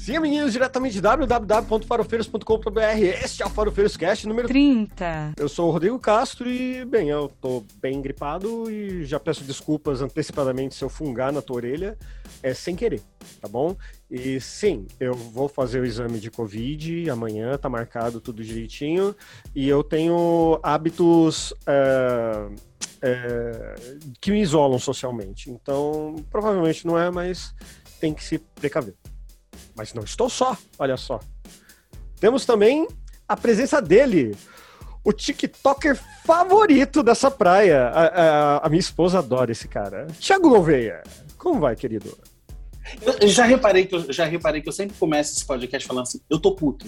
Sim, meninos, diretamente de www.farofeiros.com.br. Este é o Farofeiros Cast número 30. Eu sou o Rodrigo Castro e, bem, eu tô bem gripado e já peço desculpas antecipadamente se eu fungar na tua orelha, é sem querer, tá bom? E sim, eu vou fazer o exame de Covid amanhã, tá marcado tudo direitinho, e eu tenho hábitos. É, é, que me isolam socialmente. Então, provavelmente não é, mas tem que se precaver. Mas não estou só, olha só. Temos também a presença dele, o TikToker favorito dessa praia. A, a, a minha esposa adora esse cara. Thiago Gouveia, como vai, querido? Eu já reparei que eu já reparei que eu sempre começo esse podcast falando assim, eu tô puto.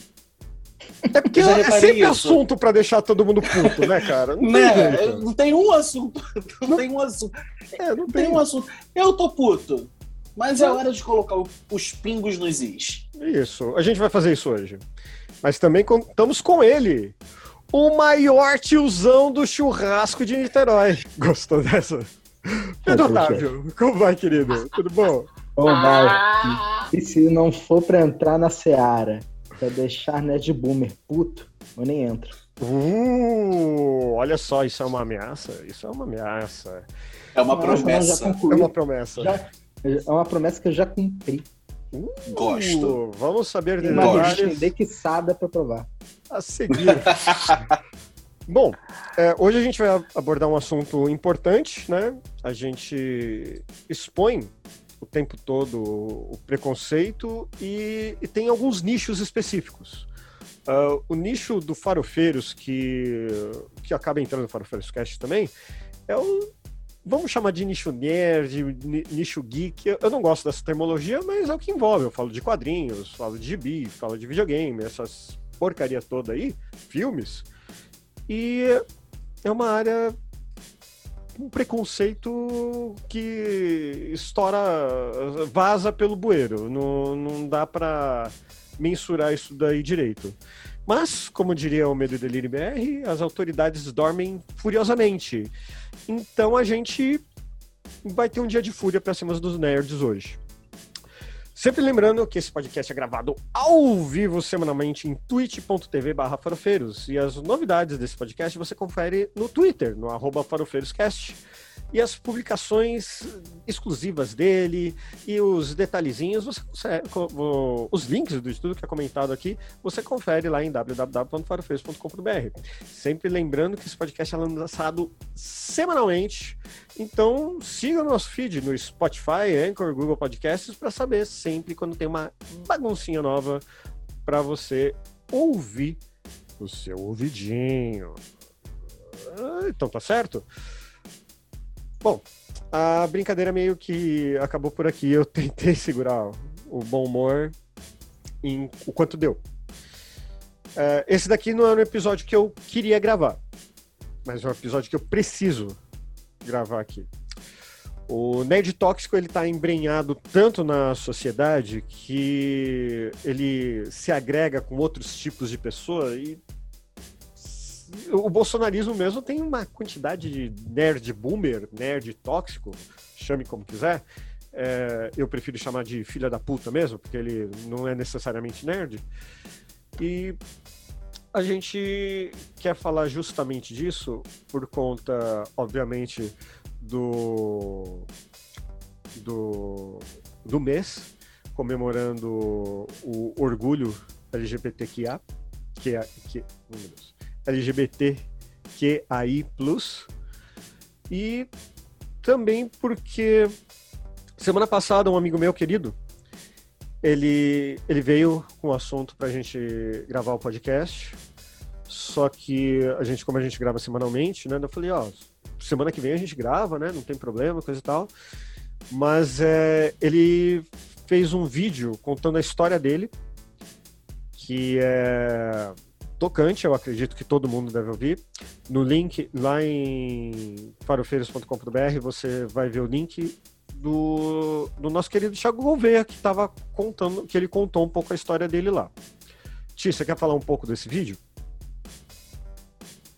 É porque é sempre isso. assunto para deixar todo mundo puto, né, cara? Não, né? tem, não tem um assunto. Não, não, tem um assunto. É, não tem. tem um assunto. Eu tô puto. Mas é hora de colocar os pingos nos is. Isso, a gente vai fazer isso hoje. Mas também contamos com ele, o maior tiozão do churrasco de Niterói. Gostou dessa? Pedro Otávio, como vai, querido? Tudo bom? Bom, ah! E se não for pra entrar na Seara, pra deixar Ned Boomer puto, eu nem entro. Uh, olha só, isso é uma ameaça? Isso é uma ameaça. É uma promessa. é uma promessa. Já, é uma promessa que eu já cumpri. Uh, Gosto. Vamos saber de Uma dequiçada para provar. A seguir. Bom, é, hoje a gente vai abordar um assunto importante, né? A gente expõe o tempo todo o preconceito e, e tem alguns nichos específicos. Uh, o nicho do Farofeiros, que, que acaba entrando no Farofeiros Cast também, é o vamos chamar de nicho nerd, nicho geek. Eu não gosto dessa termologia, mas é o que envolve. Eu falo de quadrinhos, falo de gibi, falo de videogame, essas porcaria toda aí, filmes. E é uma área um preconceito que estoura, vaza pelo bueiro. Não, não dá para mensurar isso daí direito. Mas, como diria o Medo e Delírio BR, as autoridades dormem furiosamente. Então a gente vai ter um dia de fúria para cima dos nerds hoje. Sempre lembrando que esse podcast é gravado ao vivo semanalmente em twitch.tv barra farofeiros. E as novidades desse podcast você confere no Twitter, no arroba farofeiroscast e as publicações exclusivas dele e os detalhezinhos, você os links do estudo que é comentado aqui, você confere lá em www.farofeiros.com.br. Sempre lembrando que esse podcast é lançado semanalmente, então siga o nosso feed no Spotify, Anchor, Google Podcasts para saber sempre quando tem uma baguncinha nova para você ouvir o seu ouvidinho. Ah, então tá certo? Bom, a brincadeira meio que acabou por aqui. Eu tentei segurar o bom humor em o quanto deu. Uh, esse daqui não é um episódio que eu queria gravar, mas é um episódio que eu preciso gravar aqui. O Nerd Tóxico ele está embrenhado tanto na sociedade que ele se agrega com outros tipos de pessoa e o bolsonarismo mesmo tem uma quantidade de nerd boomer, nerd tóxico, chame como quiser. É, eu prefiro chamar de filha da puta mesmo, porque ele não é necessariamente nerd. E a gente quer falar justamente disso por conta, obviamente, do, do, do mês comemorando o orgulho LGBTQIA, que é, que, meu Deus, LGBTQAI+, e também porque semana passada um amigo meu querido, ele, ele veio com o assunto para a gente gravar o podcast, só que a gente, como a gente grava semanalmente, né, eu falei, ó, semana que vem a gente grava, né, não tem problema, coisa e tal, mas é, ele fez um vídeo contando a história dele, que é tocante, eu acredito que todo mundo deve ouvir. No link lá em farofeiros.com.br você vai ver o link do, do nosso querido Thiago Gouveia, que estava contando, que ele contou um pouco a história dele lá. Ti, você quer falar um pouco desse vídeo?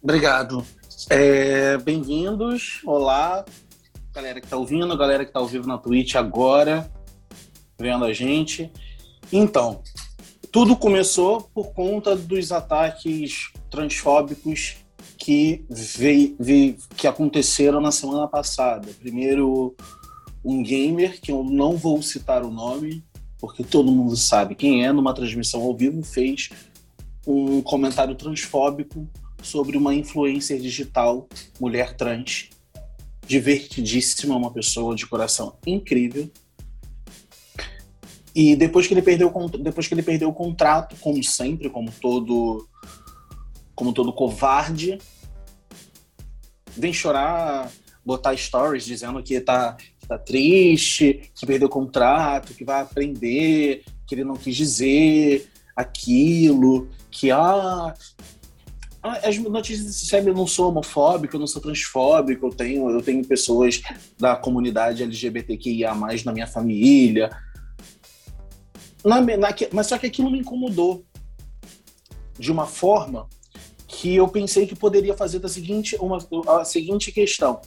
Obrigado. É, Bem-vindos, olá, galera que está ouvindo, galera que está ao vivo na Twitch agora, vendo a gente. Então, tudo começou por conta dos ataques transfóbicos que, veio, que aconteceram na semana passada. Primeiro, um gamer, que eu não vou citar o nome, porque todo mundo sabe quem é, numa transmissão ao vivo, fez um comentário transfóbico sobre uma influencer digital, mulher trans, divertidíssima, uma pessoa de coração incrível. E depois que ele perdeu, depois que ele perdeu o contrato, como sempre, como todo, como todo covarde, vem chorar, botar stories dizendo que tá, que tá triste, que perdeu o contrato, que vai aprender, que ele não quis dizer aquilo, que ah, as notícias recebem, eu não sou homofóbico, eu não sou transfóbico, eu tenho, eu tenho pessoas da comunidade LGBTQIA na minha família. Na, na, mas só que aquilo me incomodou de uma forma que eu pensei que poderia fazer da seguinte, uma, a seguinte questão.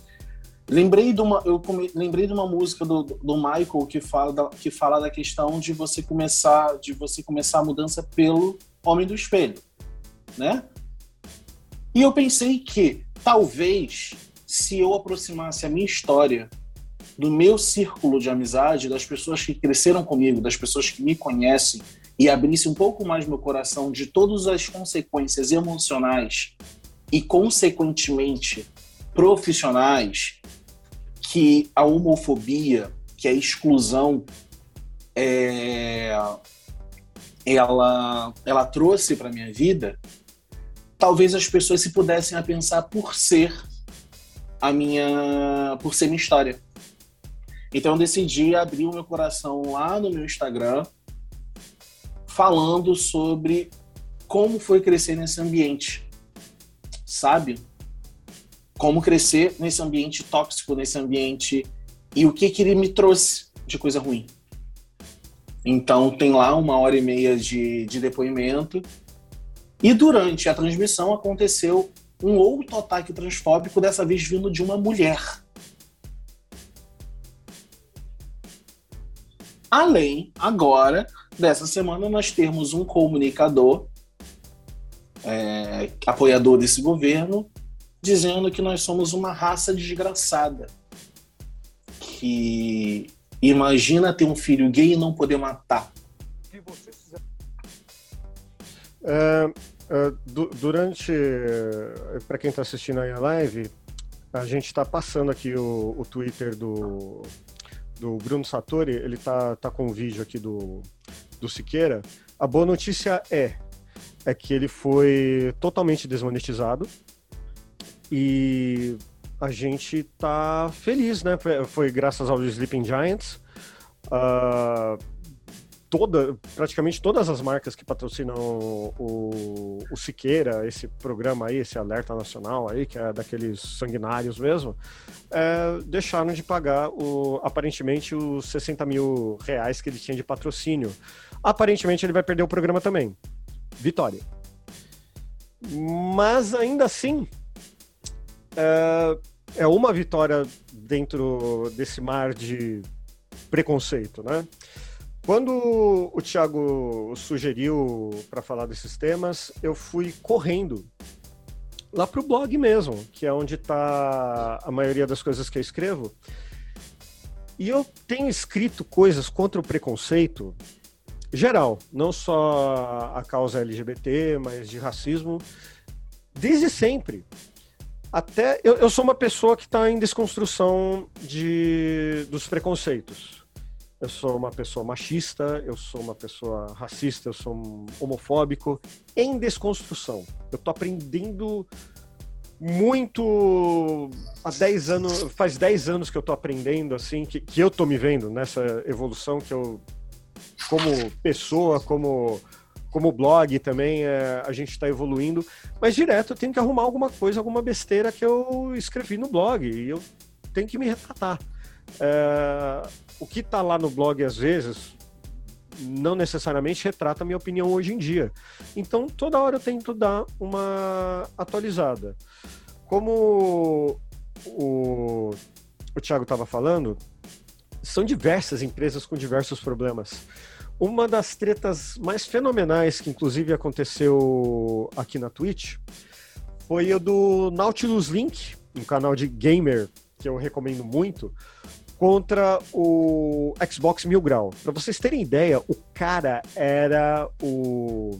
Lembrei de uma, eu come, lembrei de uma música do, do Michael que fala, da, que fala da questão de você começar, de você começar a mudança pelo homem do espelho, né? E eu pensei que talvez se eu aproximasse a minha história do meu círculo de amizade, das pessoas que cresceram comigo, das pessoas que me conhecem, e abrisse um pouco mais meu coração de todas as consequências emocionais e, consequentemente, profissionais que a homofobia, que a exclusão, é, ela, ela trouxe para minha vida, talvez as pessoas se pudessem a pensar por ser a minha, por ser minha história. Então eu decidi abrir o meu coração lá no meu Instagram falando sobre como foi crescer nesse ambiente, sabe? Como crescer nesse ambiente tóxico, nesse ambiente e o que que ele me trouxe de coisa ruim. Então tem lá uma hora e meia de, de depoimento e durante a transmissão aconteceu um outro ataque transfóbico, dessa vez vindo de uma mulher. Além, agora, dessa semana, nós temos um comunicador, é, apoiador desse governo, dizendo que nós somos uma raça desgraçada. Que imagina ter um filho gay e não poder matar. É, é, du durante. Para quem está assistindo aí a live, a gente está passando aqui o, o Twitter do, do Bruno Satori, ele tá, tá com um vídeo aqui do, do Siqueira. A boa notícia é, é que ele foi totalmente desmonetizado e a gente tá feliz, né? Foi, graças ao Sleeping Giants. Uh, toda, praticamente todas as marcas que patrocinam o, o, Siqueira, esse programa aí, esse alerta nacional aí, que é daqueles sanguinários mesmo, é, deixaram de pagar o, aparentemente os 60 mil reais que ele tinha de patrocínio. Aparentemente ele vai perder o programa também. Vitória. Mas ainda assim, é, é uma vitória dentro desse mar de preconceito, né? Quando o Thiago sugeriu para falar desses temas, eu fui correndo lá para o blog mesmo, que é onde está a maioria das coisas que eu escrevo. E eu tenho escrito coisas contra o preconceito geral, não só a causa LGBT, mas de racismo, desde sempre. Até eu, eu sou uma pessoa que está em desconstrução de, dos preconceitos eu sou uma pessoa machista, eu sou uma pessoa racista, eu sou um homofóbico, em desconstrução. Eu tô aprendendo muito há 10 anos, faz 10 anos que eu tô aprendendo assim, que, que eu tô me vendo nessa evolução que eu como pessoa, como como blog também, é, a gente está evoluindo, mas direto eu tenho que arrumar alguma coisa, alguma besteira que eu escrevi no blog e eu tenho que me retratar. É, o que está lá no blog às vezes não necessariamente retrata a minha opinião hoje em dia. Então, toda hora eu tento dar uma atualizada. Como o, o Thiago estava falando, são diversas empresas com diversos problemas. uma das tretas mais fenomenais que inclusive aconteceu aqui na Twitch foi o do Nautilus Link, um canal de gamer que eu recomendo muito, contra o Xbox Mil Grau. Para vocês terem ideia, o cara era o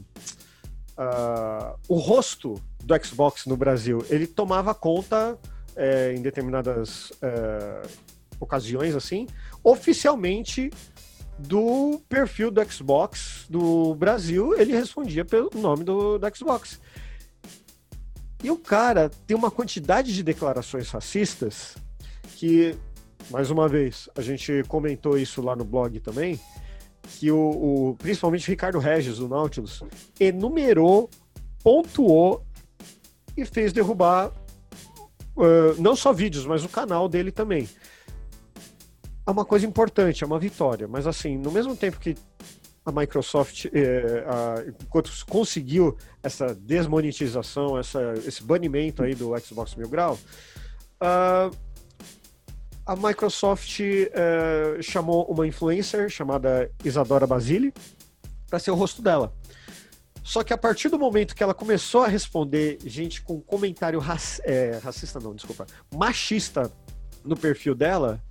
uh, o rosto do Xbox no Brasil. Ele tomava conta é, em determinadas é, ocasiões, assim, oficialmente do perfil do Xbox do Brasil, ele respondia pelo nome do, do Xbox. E o cara tem uma quantidade de declarações racistas que, mais uma vez, a gente comentou isso lá no blog também, que o, o principalmente Ricardo Regis, do Nautilus, enumerou, pontuou e fez derrubar uh, não só vídeos, mas o canal dele também. É uma coisa importante, é uma vitória, mas assim, no mesmo tempo que a Microsoft, eh, a, enquanto conseguiu essa desmonetização, essa, esse banimento aí do Xbox Mil Grau, uh, a Microsoft uh, chamou uma influencer chamada Isadora Basile para ser o rosto dela. Só que a partir do momento que ela começou a responder gente com comentário rac é, racista, não, desculpa, machista no perfil dela,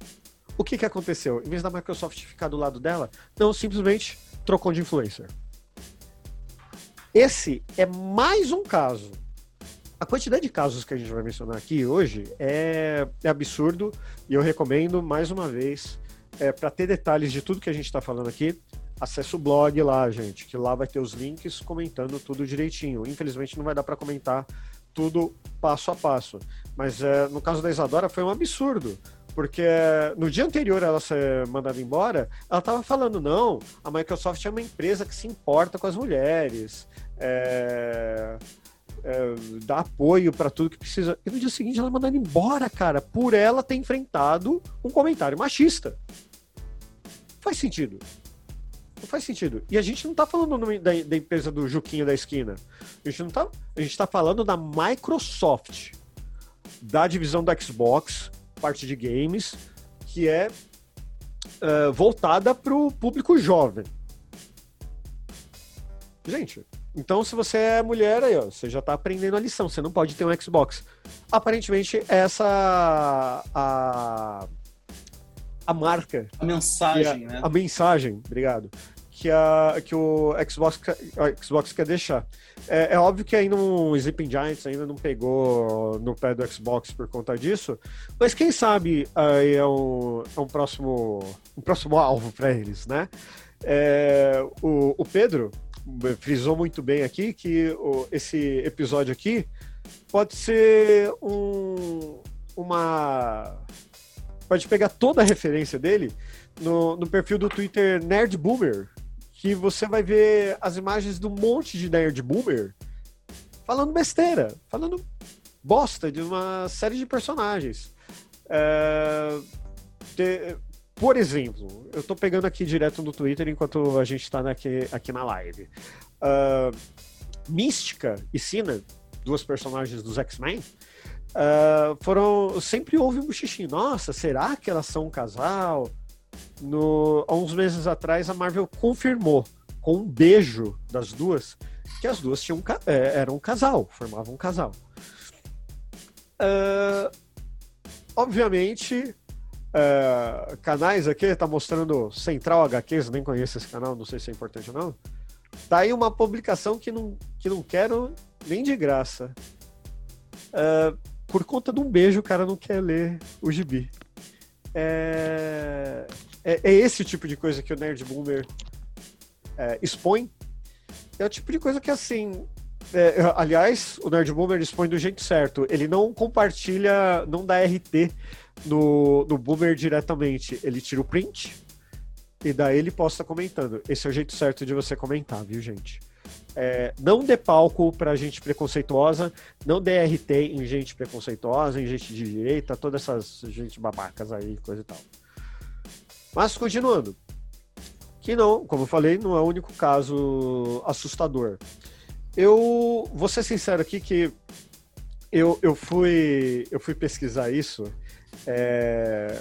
o que, que aconteceu? Em vez da Microsoft ficar do lado dela, não, simplesmente trocou de influencer. Esse é mais um caso. A quantidade de casos que a gente vai mencionar aqui hoje é, é absurdo e eu recomendo mais uma vez é, para ter detalhes de tudo que a gente está falando aqui. Acesse o blog lá, gente, que lá vai ter os links comentando tudo direitinho. Infelizmente não vai dar para comentar tudo passo a passo, mas é, no caso da Isadora foi um absurdo porque no dia anterior ela ser mandada embora, ela estava falando: não, a Microsoft é uma empresa que se importa com as mulheres, é, é, dá apoio para tudo que precisa. E no dia seguinte ela é mandada embora, cara, por ela ter enfrentado um comentário machista. Faz sentido. Não faz sentido. E a gente não está falando da, da, empresa do Juquinho da esquina. A gente não tá. A gente tá falando da Microsoft, da divisão do Xbox, parte de games, que é uh, voltada para o público jovem. Gente, então se você é mulher aí, ó, você já está aprendendo a lição, você não pode ter um Xbox. Aparentemente, essa a, a marca. A mensagem, a, né? A mensagem, obrigado que, a, que o Xbox, a Xbox quer deixar. É, é, óbvio que ainda um Sleeping Giants ainda não pegou no pé do Xbox por conta disso, mas quem sabe aí é um, é um próximo um próximo alvo para eles, né? É, o, o, Pedro frisou muito bem aqui que esse episódio aqui pode ser um, uma pode pegar toda a referência dele no, no perfil do Twitter Nerd Boomer, que você vai ver as imagens um monte de nerd boomer falando besteira, falando bosta de uma série de personagens. É, por exemplo, eu tô pegando aqui direto no Twitter enquanto a gente está aqui, aqui na live. Uh, Mística e Sina, duas personagens dos X-Men, uh, foram. Sempre houve um buchichinho. Nossa, será que elas são um casal? no, há uns meses atrás, a Marvel confirmou, com um beijo das duas, que as duas tinham, é, eram um casal, formavam um casal. Uh, obviamente, uh, canais aqui, tá mostrando Central HQs, nem conheço esse canal, não sei se é importante ou não. Tá aí uma publicação que não, que não quero nem de graça. Uh, por conta de um beijo, o cara não quer ler o gibi. É, é, é esse tipo de coisa que o Nerd Boomer é, expõe. É o tipo de coisa que, assim. Aliás, o Nerd Boomer expõe do jeito certo. Ele não compartilha, não dá RT no, no Boomer diretamente. Ele tira o print e daí ele posta comentando. Esse é o jeito certo de você comentar, viu, gente? É, não dê palco para gente preconceituosa, não dê RT em gente preconceituosa, em gente de direita, todas essas gente babacas aí, coisa e tal. Mas continuando, que não, como eu falei, não é o único caso assustador. Eu vou ser sincero aqui que eu, eu, fui, eu fui pesquisar isso. É,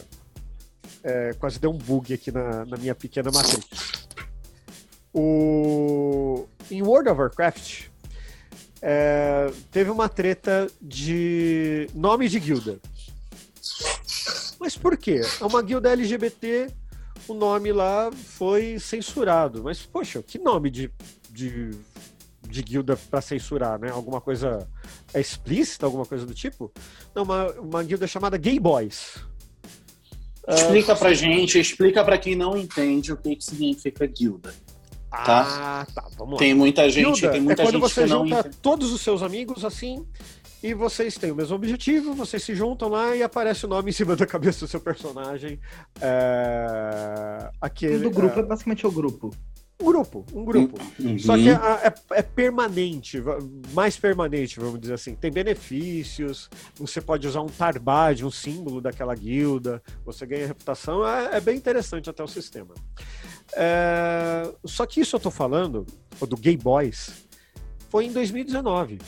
é, quase deu um bug aqui na, na minha pequena matriz. O... Em World of Warcraft, é, teve uma treta de nome de guilda. Mas por quê? É uma guilda LGBT, o nome lá foi censurado. Mas, poxa, que nome de, de, de guilda para censurar, né? Alguma coisa é explícita, alguma coisa do tipo? Não, uma, uma guilda chamada Gay Boys. Explica uh, pra gente, explica para quem não entende o que, que significa guilda. Tá? Ah, tá, vamos lá. Tem muita gente, Guilda tem muita é quando gente você que não junta entende. todos os seus amigos assim e vocês têm o mesmo objetivo, vocês se juntam lá e aparece o nome em cima da cabeça do seu personagem. É... Aquele, do grupo é basicamente o grupo. Um grupo, um grupo. Uhum. Só que é, é- é permanente, mais permanente, vamos dizer assim. Tem benefícios, você pode usar um tarbad, um símbolo daquela guilda, você ganha reputação, é, é bem interessante até o sistema. É, só que isso eu tô falando, do Gay Boys, foi em 2019.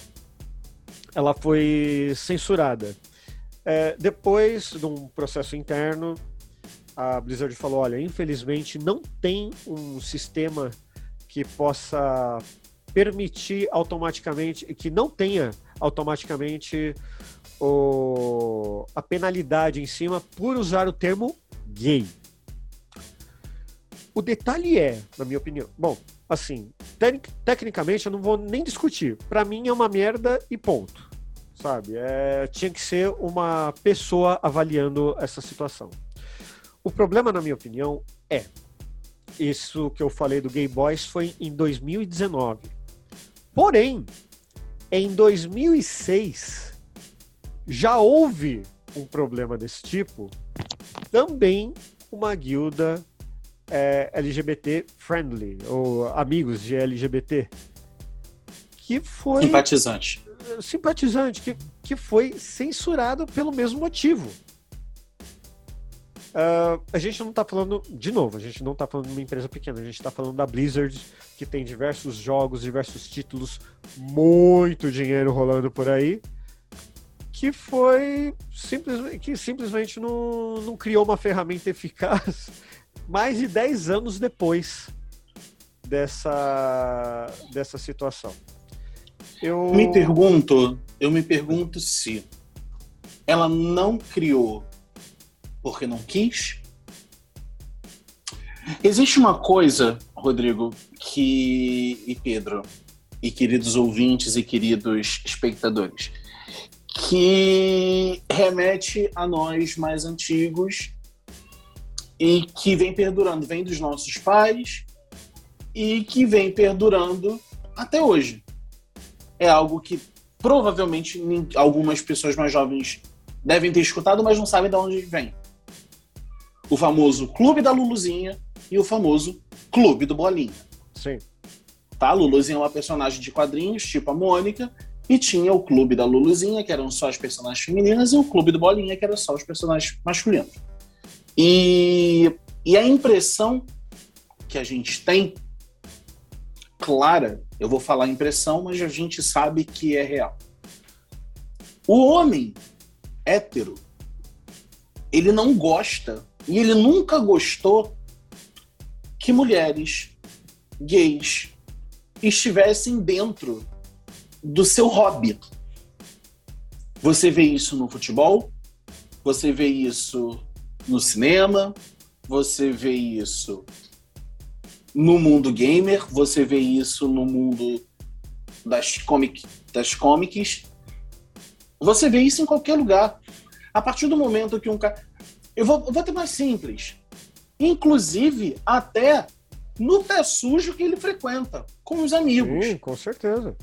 Ela foi censurada. É, depois de um processo interno, a Blizzard falou: olha, infelizmente não tem um sistema que possa permitir automaticamente, que não tenha automaticamente o, a penalidade em cima por usar o termo gay. O detalhe é, na minha opinião, bom, assim, tec- tecnicamente eu não vou nem discutir. Pra mim é uma merda e ponto. Sabe? É, tinha que ser uma pessoa avaliando essa situação. O problema, na minha opinião, é isso que eu falei do Gay Boys foi em 2019. Porém, em 2006 já houve um problema desse tipo, também uma guilda é, LGBT friendly, ou amigos de LGBT, que foi Simpatizante. simpatizante, que, que foi censurado pelo mesmo motivo. Ah, a gente não tá falando, de novo, a gente não tá falando de uma empresa pequena, a gente tá falando da Blizzard, que tem diversos jogos, diversos títulos, muito dinheiro rolando por aí, que foi simplesmente, que simplesmente não, não criou uma ferramenta eficaz mais de 10 anos depois dessa, dessa situação. Eu Me pergunto, eu me pergunto se ela não criou porque não quis. Existe uma coisa, Rodrigo, que e Pedro e queridos ouvintes e queridos espectadores, que remete a nós mais antigos e que vem perdurando, vem dos nossos pais e que vem perdurando até hoje é algo que provavelmente algumas pessoas mais jovens devem ter escutado, mas não sabem de onde vem. O famoso Clube da Luluzinha e o famoso Clube do Bolinha. Sim. Tá? A Luluzinha é uma personagem de quadrinhos, tipo a Mônica, e tinha o Clube da Luluzinha, que eram só as personagens femininas, e o Clube do Bolinha, que eram só os personagens masculinos. E, e a impressão que a gente tem, clara, eu vou falar impressão, mas a gente sabe que é real. O homem hétero, ele não gosta, e ele nunca gostou que mulheres gays estivessem dentro do seu hobby. Você vê isso no futebol, você vê isso no cinema, você vê isso no mundo gamer, você vê isso no mundo das, comic, das comics, você vê isso em qualquer lugar. A partir do momento que um cara. Eu vou, eu vou ter mais simples. Inclusive, até no pé sujo que ele frequenta, com os amigos Sim, com certeza.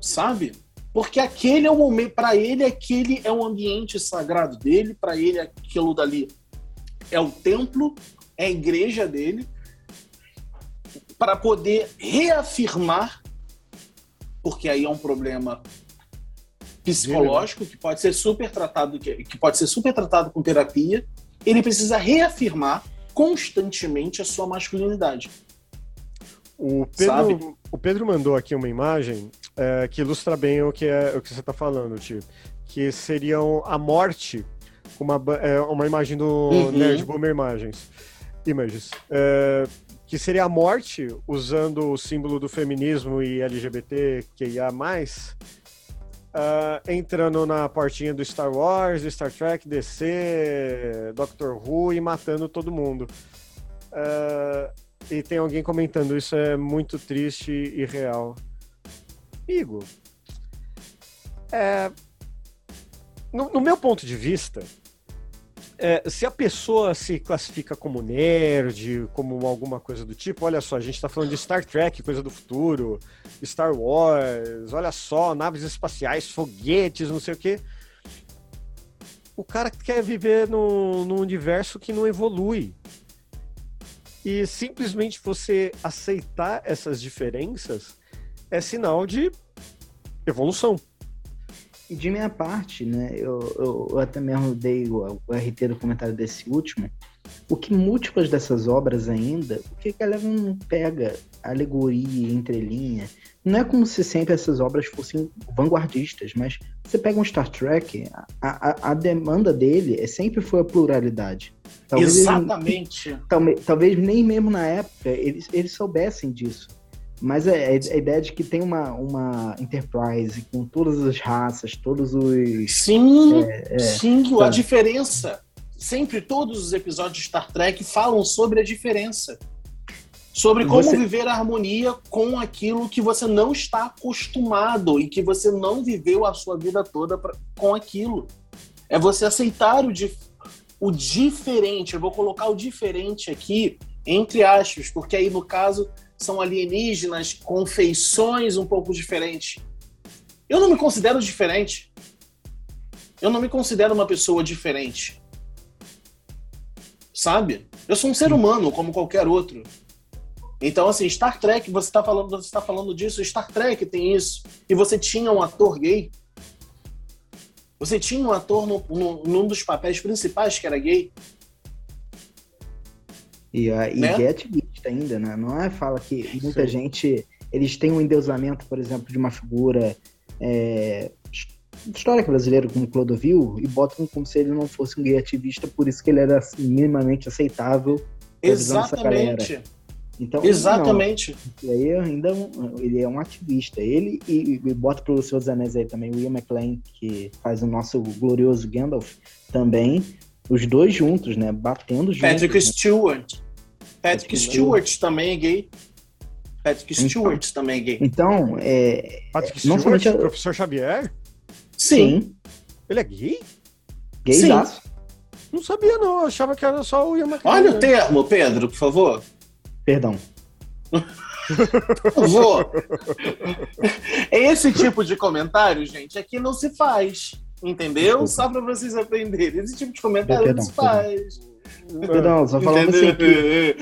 sabe? Porque aquele é o momento, para ele, aquele é o ambiente sagrado dele, para ele, aquilo dali é o templo, é a igreja dele, para poder reafirmar, porque aí é um problema psicológico que pode ser super tratado, que, que pode ser super tratado com terapia, ele precisa reafirmar constantemente a sua masculinidade. O Sabe? Pedro, o Pedro mandou aqui uma imagem é, que ilustra bem o que, é, o que você está falando, tio. Que seriam a morte, uma, é, uma imagem do Uhum. Nerd Boomer Imagens. Images. É, que seria a morte, usando o símbolo do feminismo e LGBTQIA+, uh, entrando na portinha do Star Wars, Star Trek, DC, Doctor Who e matando todo mundo. Uh, e tem alguém comentando, isso é muito triste e real. Amigo, é, no, no meu ponto de vista, é, se a pessoa se classifica como nerd, como alguma coisa do tipo, olha só, a gente está falando de Star Trek, coisa do futuro, Star Wars, olha só, naves espaciais, foguetes, não sei o quê. O cara quer viver num, num universo que não evolui. E simplesmente você aceitar essas diferenças é sinal de evolução. De minha parte, né, eu, eu, eu até mesmo dei o, o, RT do comentário desse último, o que múltiplas dessas obras ainda, o que a galera não pega alegoria, entrelinha, não é como se sempre essas obras fossem vanguardistas, mas você pega um Star Trek, a, a, a demanda dele é, sempre foi a pluralidade. Talvez Exatamente. Ele, talvez, talvez nem mesmo na época eles, eles soubessem disso. Mas é, é, a ideia de que tem uma, uma Enterprise com todas as raças, todos os. Sim, é, é, sim, a diferença. Sempre todos os episódios de Star Trek falam sobre a diferença. Sobre como você... viver a harmonia com aquilo que você não está acostumado e que você não viveu a sua vida toda pra, com aquilo. É você aceitar o, dif... o diferente. Eu vou colocar o diferente aqui entre aspas, porque aí no caso são alienígenas com feições um pouco diferentes. Eu não me considero diferente. Eu não me considero uma pessoa diferente. Sabe? Eu sou um ser humano como qualquer outro. Então, assim, Star Trek, você está falando, você tá falando disso, Star Trek tem isso. E você tinha um ator gay. Você tinha um ator no, no, num dos papéis principais que era gay. E, a, e né? Get ainda, né? Não é fala que muita Sim. gente eles têm um endeusamento, por exemplo, de uma figura é, histórica brasileira como Clodovil e botam como se ele não fosse um gay ativista, por isso que ele era minimamente aceitável. Exatamente. Então, Exatamente. Não, e aí ainda ele é um ativista. Ele e, e bota para os seus anéis aí também o Ian McLean, que faz o nosso glorioso Gandalf, também. Os dois juntos, né? Batendo juntos. Patrick né? Stewart. Patrick Stewart também é gay. Patrick então, Stewart também é gay. Então, é. Patrick não Stewart, somente... professor Xavier? Sim. Sim. Ele é gay? Gaysaço. Não sabia, não. Eu achava que era só o Ian McKellen. Olha o termo, Pedro, por favor. Perdão. por favor. Esse tipo de comentário, gente, aqui não se faz. Entendeu? Desculpa. Só para vocês aprenderem. Esse tipo de comentário perdão, não se faz. Perdão. Perdão, só falando assim que...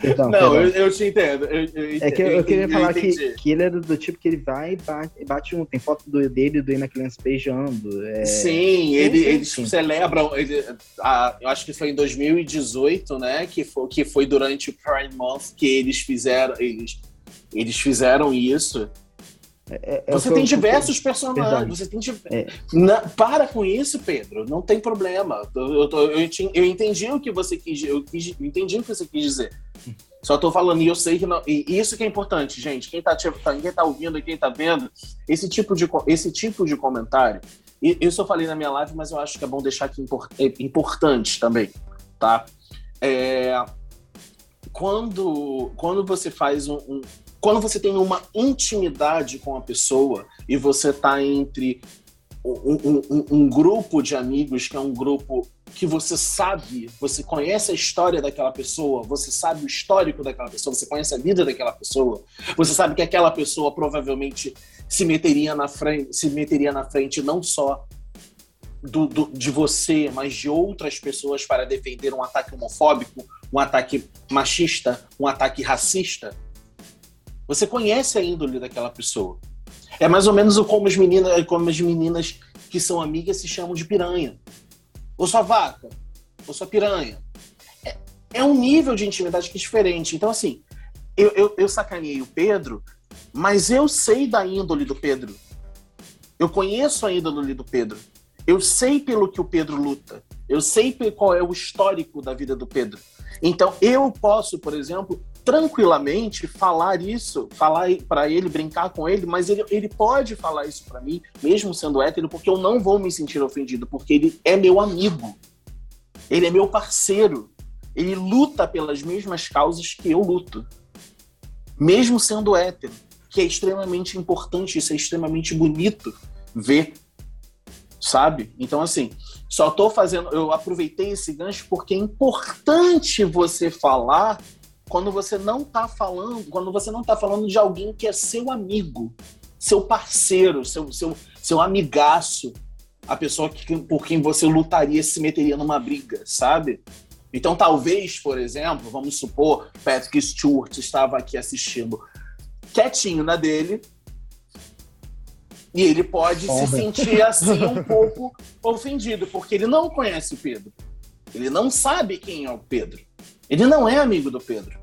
Perdão, não, perdão. Eu, eu, te entendo. Eu, eu, é que eu, queria falar que, que ele é do, tipo que ele vai e bate, um. Tem foto do, dele e do Ian McLean beijando. É... Sim, ele, sim, eles sim. celebram. Ele, a, eu acho que foi em 2018, né? Que foi, que foi durante o Pride Month que eles fizeram. Eles, eles fizeram isso. É, é, você tem diversos personagens. Você tem é. Na, para com isso, Pedro. Não tem problema. Eu, eu, eu, eu, entendi o que você quis. Eu, quis, eu entendi o que você quis dizer. Só tô falando, e eu sei que não, e isso que é importante, gente. Quem tá, quem tá ouvindo e quem tá vendo, esse tipo de, esse tipo de comentário. Eu falei na minha live, mas eu acho que é bom deixar aqui import, é importante também, tá? É, quando, quando você faz um, um quando você tem uma intimidade com a pessoa e você está entre um, um, um, grupo de amigos que é um grupo que você sabe, você conhece a história daquela pessoa, você sabe o histórico daquela pessoa, você conhece a vida daquela pessoa, você sabe que aquela pessoa provavelmente se meteria na frente, se meteria na frente não só do, do, de você, mas de outras pessoas para defender um ataque homofóbico, um ataque machista, um ataque racista. Você conhece a índole daquela pessoa. É mais ou menos como as meninas, como as meninas que são amigas se chamam de piranha. Ou sua vaca, ou sua piranha. É, é um nível de intimidade que é diferente. Então, assim, eu, eu, eu sacaneei o Pedro, mas eu sei da índole do Pedro. Eu conheço a índole do Pedro. Eu sei pelo que o Pedro luta. Eu sei qual é o histórico da vida do Pedro. Então, eu posso, por exemplo, tranquilamente falar isso, falar para ele, brincar com ele, mas ele, ele pode falar isso para mim, mesmo sendo hétero, porque eu não vou me sentir ofendido, porque ele é meu amigo, ele é meu parceiro, ele luta pelas mesmas causas que eu luto, mesmo sendo hétero, que é extremamente importante, isso é extremamente bonito ver, sabe? Então, assim, só tô fazendo, eu aproveitei esse gancho porque é importante você falar quando você não está falando, quando você não tá falando de alguém que é seu amigo, seu parceiro, seu, seu, seu amigaço, a pessoa que, por quem você lutaria se meteria numa briga, sabe? Então, talvez, por exemplo, vamos supor, Patrick Stewart estava aqui assistindo quietinho na dele, e ele pode se sentir assim um pouco ofendido, porque ele não conhece o Pedro. Ele não sabe quem é o Pedro. Ele não é amigo do Pedro.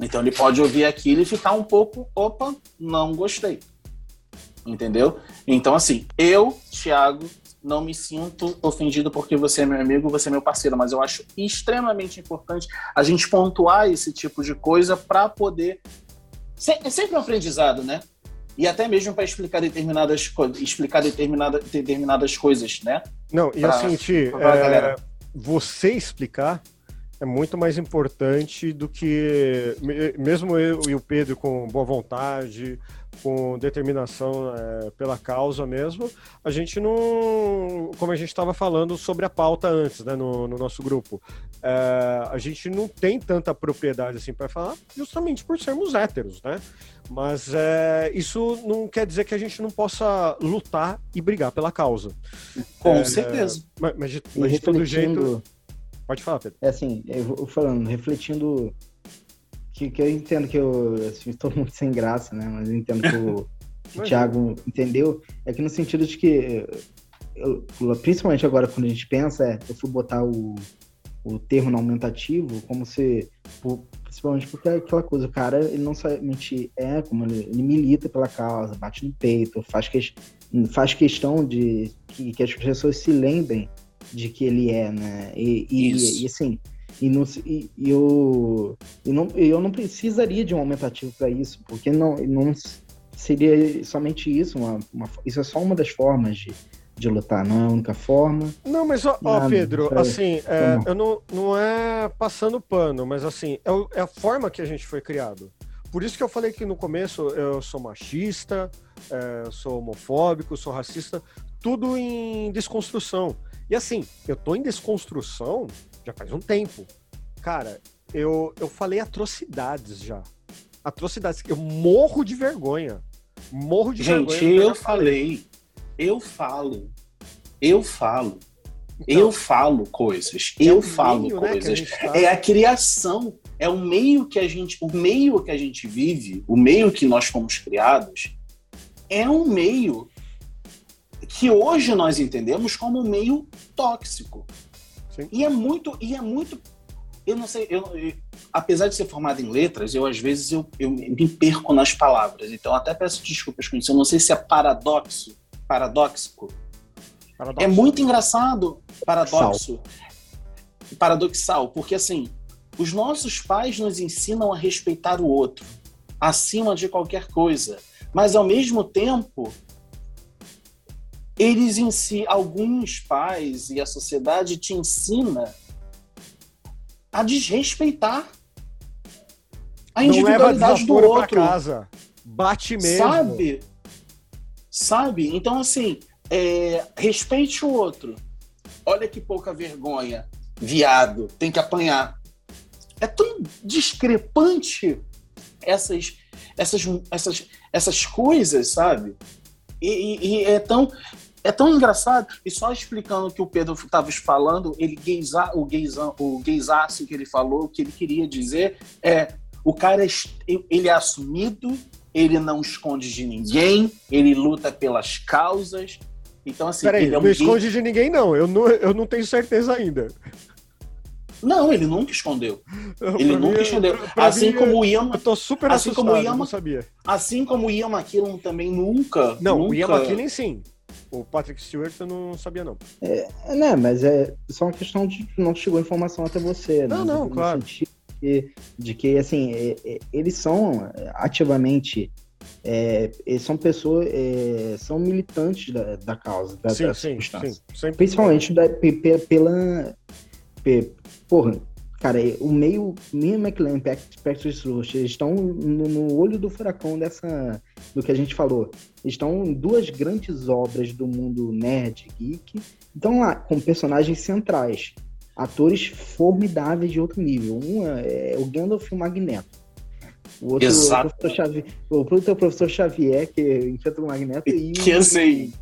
Então ele pode ouvir aquilo e ficar um pouco, opa, não gostei. Entendeu? Então, assim, eu, Thiago, não me sinto ofendido porque você é meu amigo, você é meu parceiro, mas eu acho extremamente importante a gente pontuar esse tipo de coisa para poder. É sempre um aprendizado, né? E até mesmo para explicar determinadas coisas, explicar determinada, determinadas coisas, né? Não, e pra, assim, Ti, é, você explicar é muito mais importante do que mesmo eu e o Pedro com boa vontade, com determinação é, pela causa mesmo, a gente não, como a gente estava falando sobre a pauta antes, né, no, no nosso grupo, é, a gente não tem tanta propriedade assim para falar, justamente por sermos héteros, né? Mas é, isso não quer dizer que a gente não possa lutar e brigar pela causa. Com é, certeza. Mas, mas de, mas de todo jeito Pode falar, Pedro. É assim, eu vou falando, refletindo que, que eu entendo que eu assim, estou muito sem graça, né? Mas eu entendo que o, o Thiago entendeu. É que no sentido de que, eu, principalmente agora quando a gente pensa, é, eu fui botar o, o termo no aumentativo como se, principalmente porque é aquela coisa, o cara, ele não somente é, como ele, ele milita pela causa, bate no peito, faz, que, faz questão de que, que as pessoas se lembrem de que ele é, né? E, e, e assim, e, no, e, e, eu, e não, eu não precisaria de um aumentativo para isso, porque não, não seria somente isso, uma, uma, isso é só uma das formas de, de lutar, não é a única forma. Não, mas ó, ó Pedro, é, assim, é, eu não, não é passando pano, mas assim, é, é, a forma que a gente foi criado. Por isso que eu falei que no começo eu sou machista, é, sou homofóbico, sou racista, tudo em desconstrução. E assim, eu tô em desconstrução já faz um tempo. Cara, eu, eu falei atrocidades já. Atrocidades. Eu morro de vergonha. Morro de Gente, vergonha. Gente, eu falei. Eu falo. Eu falo. Então, eu falo coisas. Eu falo meio, coisas. Né, a. É a criação. É o meio que a gente. O meio que a gente vive, o meio que nós fomos criados, é um meio que hoje nós entendemos como meio tóxico. Sim. E é muito, e é muito, eu não sei, eu, eu, apesar de ser formado em letras, eu às vezes eu, eu me perco nas palavras. Então até peço desculpas com isso. Eu não sei se é paradoxo, paradoxico. Paradoxo. É muito engraçado, paradoxo, paradoxal, porque assim, os nossos pais nos ensinam a respeitar o outro acima de qualquer coisa, mas ao mesmo tempo eles em si, alguns pais e a sociedade te ensina a desrespeitar a individualidade do outro. casa. Bate mesmo. Sabe? Sabe? Então, assim, é, respeite o outro. Olha que pouca vergonha. Viado, tem que apanhar. É tão discrepante essas, essas, essas, essas coisas, sabe? E, e, e, é tão é tão engraçado, e só explicando o que o Pedro estava falando, ele gaysa, o, gaysão, o gaysaço que ele falou, o que ele queria dizer é o cara é, ele é assumido, ele não esconde de ninguém, ele luta pelas causas. Então, assim. Peraí, ele é um não esconde de ninguém, não. Eu não, eu não tenho certeza ainda. Não, ele nunca escondeu. Ele nunca mim, escondeu. Pra, assim mim, como o Ian. Eu tô super assim assustado, como o Ian, não sabia. Assim como o Ian McKellen também nunca. Não, nunca... o Ian McKellen sim. O Patrick Stewart eu não sabia, não. É, né, mas é só uma questão de não chegou informação até você, né? Não, não, claro. que, de que assim, é, é, eles são ativamente é, são pessoas, é, são militantes da, da causa, da, sim, da sim, sim, Principalmente da, pela. Porra, cara, o meio, meio McLaren Patrick Stewart, eles estão no, no, olho do furacão dessa, do que a gente falou. Estão em duas grandes obras do mundo nerd, geek, estão lá com personagens centrais, atores formidáveis de outro nível. Um é o Gandalf e o Magneto. O outro Exato. O professor, Xavier, o outro é o professor Xavier, que enfrenta o Magneto. E que o, assim.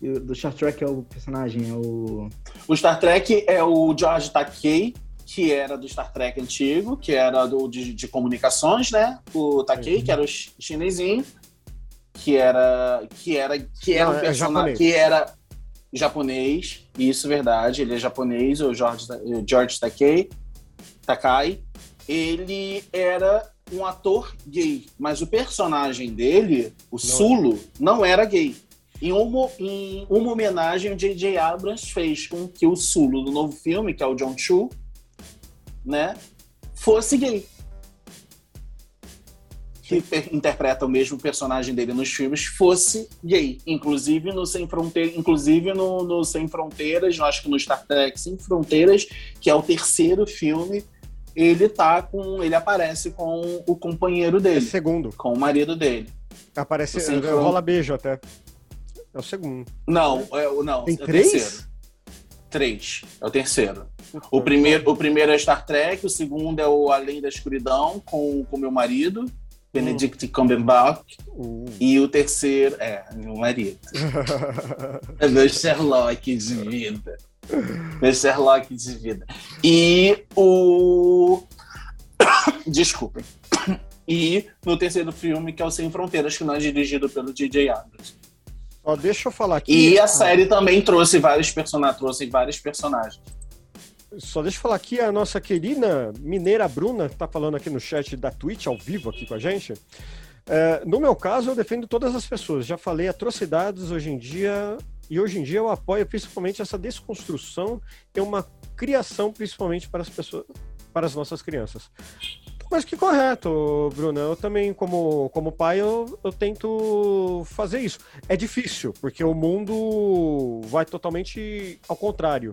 Do Star Trek é o personagem, é o. O Star Trek é o George Takei, que era do Star Trek antigo, que era do, de, de comunicações, né? O Takei, uhum. que era o chinesinho, que era. que era. que era Não, um é personagem. É que era japonês, isso é verdade, ele é japonês, o George, George Takei, Takai. Ele era um ator gay, mas o personagem dele, o não Sulo, não era gay. Em uma, em uma homenagem, o J.J. Abrams fez com que o Sulo do novo filme, que é o John Chu, né, fosse gay. Que interpreta o mesmo personagem dele nos filmes, fosse gay. Inclusive no Sem Fronteiras, inclusive no, no Sem Fronteiras, eu acho que no Star Trek Sem Fronteiras, que é o terceiro filme ele tá com. ele aparece com o companheiro dele. É segundo. Com o marido dele. Aparece. Assim, rola beijo até. É o segundo. Não, é, não. Tem é três? Terceiro. Três. É o terceiro. O primeiro, o primeiro é Star Trek, o segundo é o Além da Escuridão, com o meu marido, Benedict hum. Cumberbatch. Uh. E o terceiro. É, meu marido. é meu Sherlock de vida. Meu Sherlock de vida. E o. Desculpem. E no terceiro filme, que é o Sem Fronteiras, que não é dirigido pelo DJ Abrams. Ó, deixa eu falar aqui. E a série também trouxe vários personagens, trouxe vários personagens. Só deixa eu falar aqui, a nossa querida mineira Bruna está falando aqui no chat da Twitch, ao vivo aqui com a gente. É, no meu caso, eu defendo todas as pessoas. Já falei atrocidades hoje em dia e hoje em dia eu apoio principalmente essa desconstrução e uma criação principalmente para as pessoas, para as nossas crianças. Mas que correto, Bruna. Eu também, como, como pai, eu, eu tento fazer isso. É difícil, porque o mundo vai totalmente ao contrário.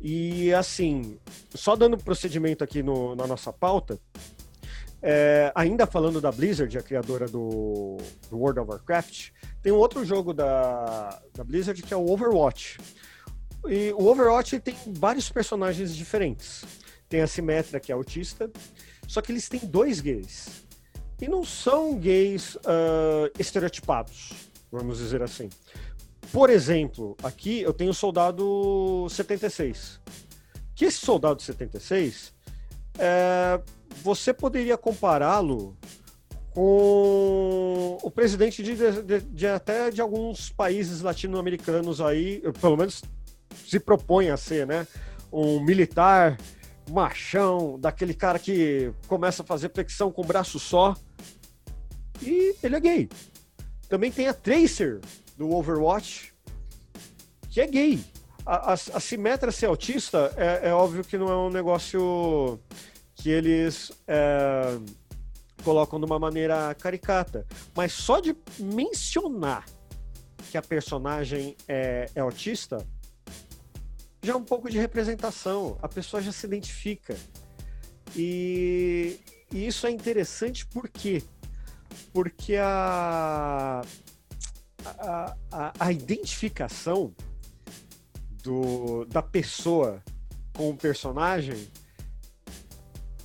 E assim, só dando procedimento aqui no, na nossa pauta, é, ainda falando da Blizzard, a criadora do, do, World of Warcraft, tem um outro jogo da, da Blizzard que é o Overwatch. E o Overwatch tem vários personagens diferentes. Tem a Simetra, que é autista, só que eles têm dois gays. E não são gays uh, estereotipados, vamos dizer assim. Por exemplo, aqui eu tenho o Soldado 76. Que esse Soldado 76 é, você poderia compará-lo com o presidente de, de, de, até de alguns países latino-americanos aí, pelo menos se propõe a ser, né? Um militar machão, daquele cara que começa a fazer flexão com o braço só. E ele é gay. Também tem a Tracer do Overwatch, que é gay. A, a, a Simetra ser autista é, é óbvio que não é um negócio que eles é, colocam de uma maneira caricata. Mas só de mencionar que a personagem é, é autista, já é um pouco de representação. A pessoa já se identifica. E, e isso é interessante por quê? Porque a, a, a, identificação do, da pessoa com o personagem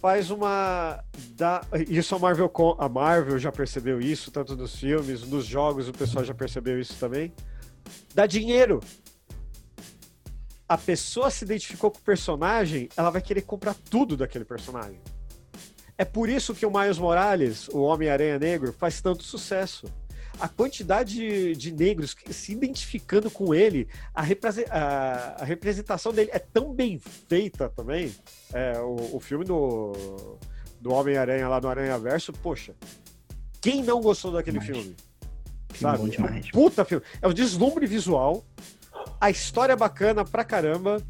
faz uma. Isso a Marvel, a Marvel já percebeu isso, tanto nos filmes, nos jogos o pessoal já percebeu isso também. Dá dinheiro. A pessoa se identificou com o personagem, ela vai querer comprar tudo daquele personagem. É por isso que o Miles Morales, o Homem-Aranha Negro, faz tanto sucesso a quantidade de, de negros se identificando com ele, a, a, a, representação dele é tão bem feita também. É, o, o filme do, do Homem-Aranha lá no Aranha Verso, poxa, quem não gostou daquele demais. filme? Sabe? Demais. Puta filme. É um deslumbre visual, a história é bacana pra caramba,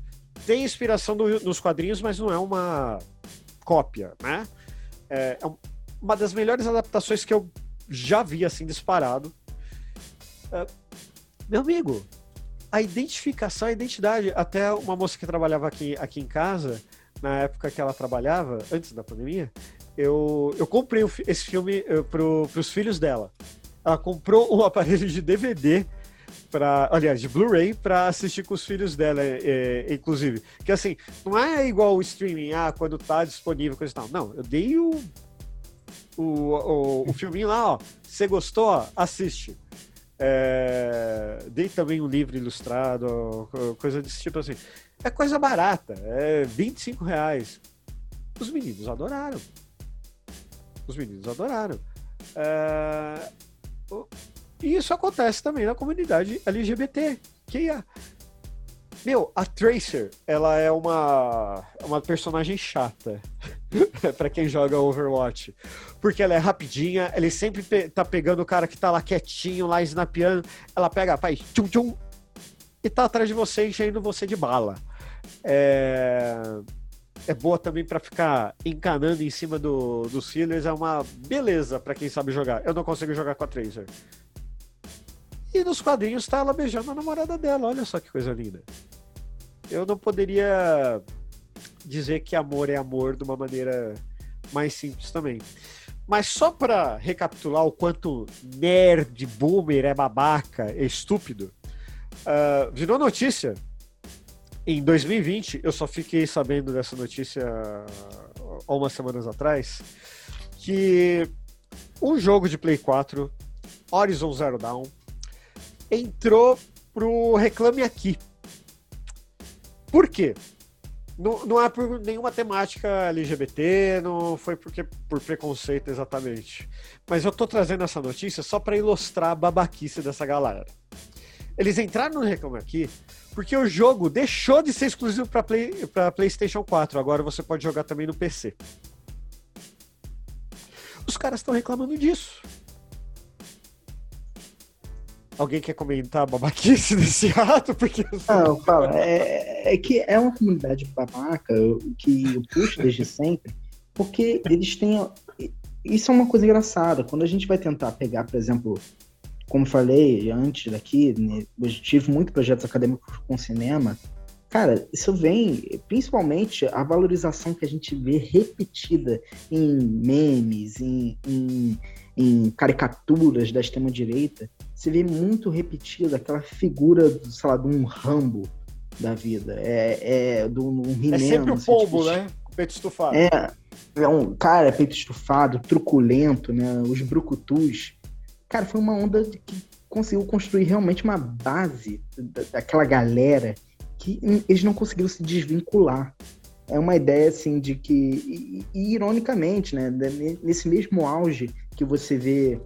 tem inspiração do, nos quadrinhos, mas não é uma cópia, né? É, é uma das melhores adaptações que eu já vi, assim, disparado. É, meu amigo, a identificação, a identidade, até uma moça que trabalhava aqui, aqui em casa, na época que ela trabalhava, antes da pandemia, eu, eu comprei esse filme uh, para os filhos dela. Ela comprou um aparelho de DVD para, aliás, de Blu-ray para assistir com os filhos dela, é, inclusive. Que assim, não é igual o streaming, ah, quando tá disponível, coisa e tal. Não, eu dei o, o, o, o filminho lá, ó. Você gostou? Assiste. É, dei também um livro ilustrado, coisa desse tipo assim. É coisa barata, é 25 reais. Os meninos adoraram. Os meninos adoraram. É, e isso acontece também na comunidade LGBT. Que é, meu, a Tracer, ela é uma, uma personagem chata para quem joga Overwatch. Porque ela é rapidinha, ele sempre pe tá pegando o cara que tá lá quietinho, lá snapeando. Ela pega, faz tchum tchum e tá atrás de você, enchendo você de bala. É, é boa também para ficar encanando em cima do, dos healers, é uma beleza para quem sabe jogar. Eu não consigo jogar com a Tracer. E nos quadrinhos tá ela beijando a namorada dela, olha só que coisa linda. Eu não poderia dizer que amor é amor de uma maneira mais simples também. Mas só para recapitular o quanto nerd, boomer, é babaca, é estúpido, uh, virou notícia. Em 2020, eu só fiquei sabendo dessa notícia há umas semanas atrás, que um jogo de Play 4, Horizon Zero Dawn, entrou pro Reclame Aqui. Por quê? Não, não é por nenhuma temática LGBT, não foi porque por preconceito exatamente. Mas eu tô trazendo essa notícia só para ilustrar a babaquice dessa galera. Eles entraram no Reclame Aqui porque o jogo deixou de ser exclusivo para Play, PlayStation 4. Agora você pode jogar também no PC. Os caras estão reclamando disso. Alguém quer comentar a babaquice desse ato? Porque... Não, fala. É, é que é uma comunidade babaca que eu puxo desde sempre, porque eles têm. Isso é uma coisa engraçada. Quando a gente vai tentar pegar, por exemplo, como falei antes daqui, né, eu tive muitos projetos acadêmicos com cinema. Cara, isso vem principalmente a valorização que a gente vê repetida em memes, em, em, em caricaturas da extrema-direita, você vê muito repetido aquela figura, sei lá, de um Rambo da vida. É, é do um É sempre o pombo, tipo, né? Peito estufado. É, é um cara, peito estufado, truculento, né? Os brucutus. Cara, foi uma onda que conseguiu construir realmente uma base daquela galera que eles não conseguiram se desvincular. É uma ideia assim de que, e, e, ironicamente, né, nesse mesmo auge que você vê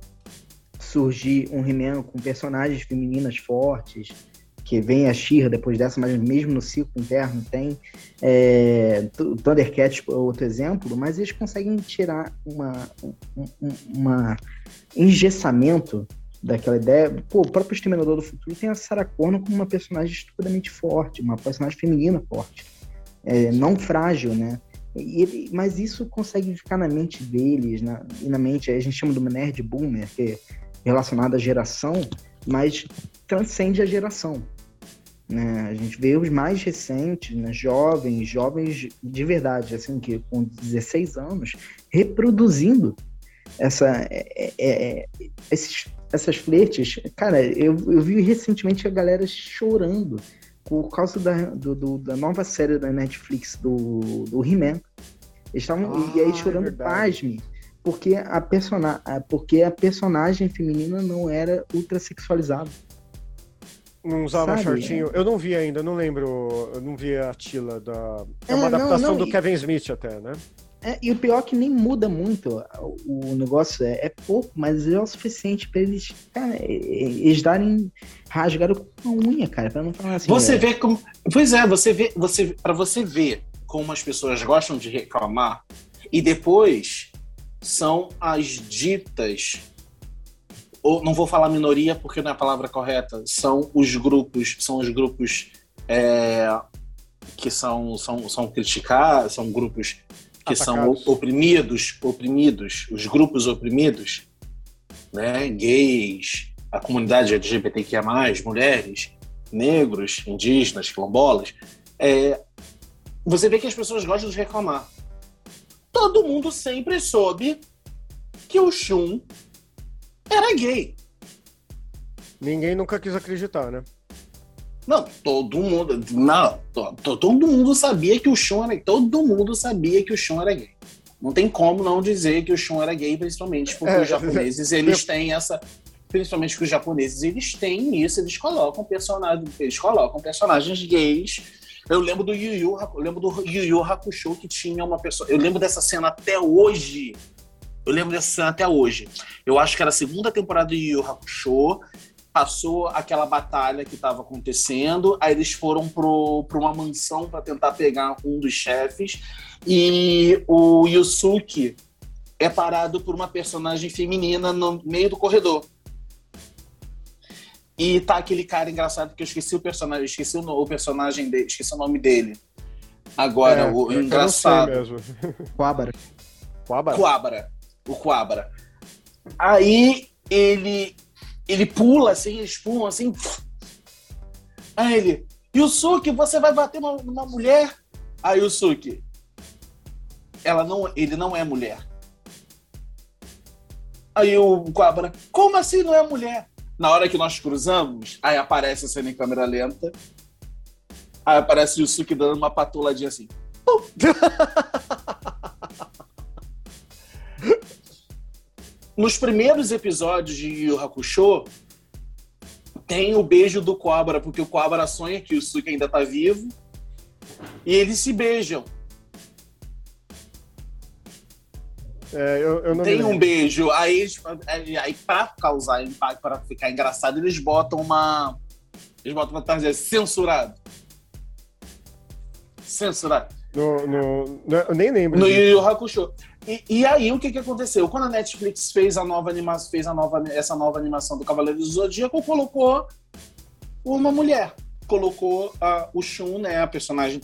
surgir um He-Man com personagens femininas fortes, que vem a She-Ra depois dessa, mas mesmo no ciclo interno tem. É, Thundercats é outro exemplo, mas eles conseguem tirar uma, um, uma engessamento daquela ideia. Pô, o próprio Exterminador do Futuro tem a Sarah Connor como uma personagem estupidamente forte, uma personagem feminina forte, é, não frágil, né? Ele, mas isso consegue ficar na mente deles, na, e na mente, a gente chama do nerd boomer, que relacionado à geração, mas transcende a geração. Né? A gente vê os mais recentes, né? jovens, jovens de verdade, assim, que com 16 anos, reproduzindo essa, é, é, é, esses, essas flertes. Cara, eu, eu vi recentemente a galera chorando por causa da, do, do, da nova série da Netflix do, do He-Man. Eles estavam, ah, e aí ah, chorando, é pasme, porque a, persona, porque a personagem feminina não era ultra sexualizada. Não usava Sabe? shortinho. Eu não vi ainda, não lembro. Eu não vi a Tila da. É, é uma adaptação não, não, do e... Kevin Smith até, né? É, e o pior é que nem muda muito o negócio, é, é pouco, mas é o suficiente para eles, cara, eles darem rasgar com a unha, cara, para não falar assim. Você é... vê como. Pois é, você vê, você, para você ver como as pessoas gostam de reclamar e depois são as ditas, ou não vou falar minoria porque não é a palavra correta, são os grupos, são os grupos é, que são, são, são criticados, são grupos que são oprimidos, oprimidos, os grupos oprimidos, né, gays, a comunidade LGBTQIA+, mulheres, negros, indígenas, quilombolas, é, você vê que as pessoas gostam de reclamar. Todo mundo sempre soube que o Shun era gay. Ninguém nunca quis acreditar, né? Não, todo mundo. Não, todo, todo mundo sabia que o Shun era Todo mundo sabia que o Shun era gay. Não tem como não dizer que o Shun era gay, principalmente porque é, os japoneses eles têm essa. Principalmente que os japoneses eles têm isso, eles colocam personagens, eles colocam personagens gays. Eu lembro do Yu Yu, eu lembro do Yu Yu Hakusho que tinha uma pessoa. Eu lembro dessa cena até hoje. Eu lembro dessa cena até hoje. Eu acho que era a segunda temporada do Yu Yu Hakusho passou aquela batalha que estava acontecendo, aí eles foram para uma mansão para tentar pegar um dos chefes e o Yusuke é parado por uma personagem feminina no meio do corredor. E tá aquele cara engraçado que eu esqueci o personagem, esqueci o, o personagem dele, esqueci o nome dele. Agora, é, o engraçado. mesmo. Coabra. Coabra. Coabra. O Coabra. Aí ele ele pula assim, eles pulam assim. Aí ele, Yusuke, você vai bater uma, uma mulher? Aí Yusuke, ela não, ele não é mulher. Aí o Cobra, como assim não é mulher? Na hora que nós cruzamos, aí aparece a cena em câmera lenta. Aí aparece o Yusuke dando uma patoladinha assim. Nos primeiros episódios de Yu Hakusho, tem o beijo do Cobra, porque o Cobra sonha que o Suki ainda tá vivo. E eles se beijam. É, eu, eu tem um beijo. Aí, aí pra causar impacto, para ficar engraçado, eles botam uma. Eles botam uma tarde censurado. Censurado. No, no, eu nem lembro. No Yu Yu Hakusho. E, e, aí o que, que aconteceu? Quando a Netflix fez a nova animação, fez a nova, essa nova animação do Cavaleiro do Zodíaco, colocou uma mulher. Colocou a, o Shun, né, a personagem,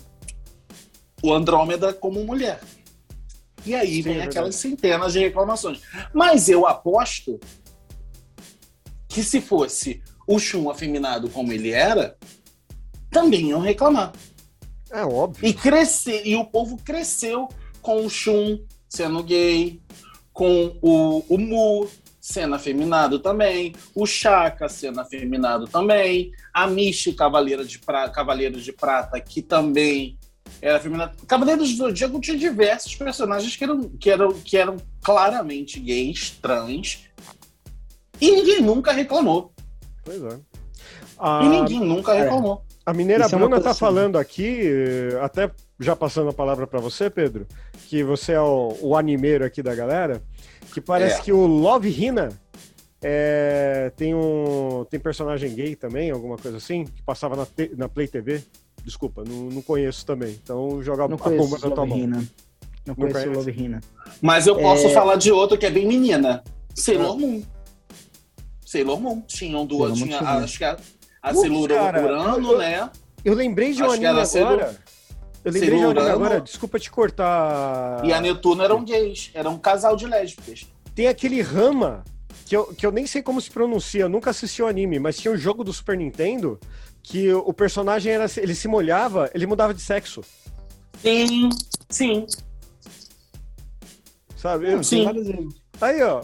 o Andrômeda, como mulher. E aí Sim, vem é aquelas centenas de reclamações. Mas eu aposto que se fosse o Shun afeminado como ele era, também iam reclamar. É óbvio. E, crescer, e o povo cresceu com o Shun sendo gay, com o, o Mu sendo afeminado também, o Chaka sendo afeminado também, a Mishi Cavaleira de Prata, Cavaleiro de Prata, que também era afeminado. Cavaleiros do Zodíaco tinha diversos personagens que eram, que eram, que eram claramente gays, trans, e ninguém nunca reclamou. Pois é. Ah, e ninguém nunca é. reclamou. A mineira Isso é Bruna está falando aqui, até já passando a palavra para você, Pedro, que você é o, o animeiro aqui da galera, que parece é. que o Love Hina é, tem um tem personagem gay também, alguma coisa assim, que passava na, na Play TV. Desculpa, não, não conheço também. Então joga não a bomba na tua mão. Não, não conheço Love Hina. Mas eu posso é... falar de outro que é bem menina. Sailor ah. Moon. Sailor Moon. Tinham duas. Tinha, acho que a, a Celura Urano, né? Eu lembrei de um anime agora. Eu lembrei de um anime agora, desculpa te cortar. E a Netuno eram gays, era um casal de lésbicas. Tem aquele Rama, que eu, que eu nem sei como se pronuncia, eu nunca assisti o anime, mas tinha um jogo do Super Nintendo que o personagem era, ele se molhava, ele mudava de sexo. Sim, sim. Sabe? Sim. Aí, ó.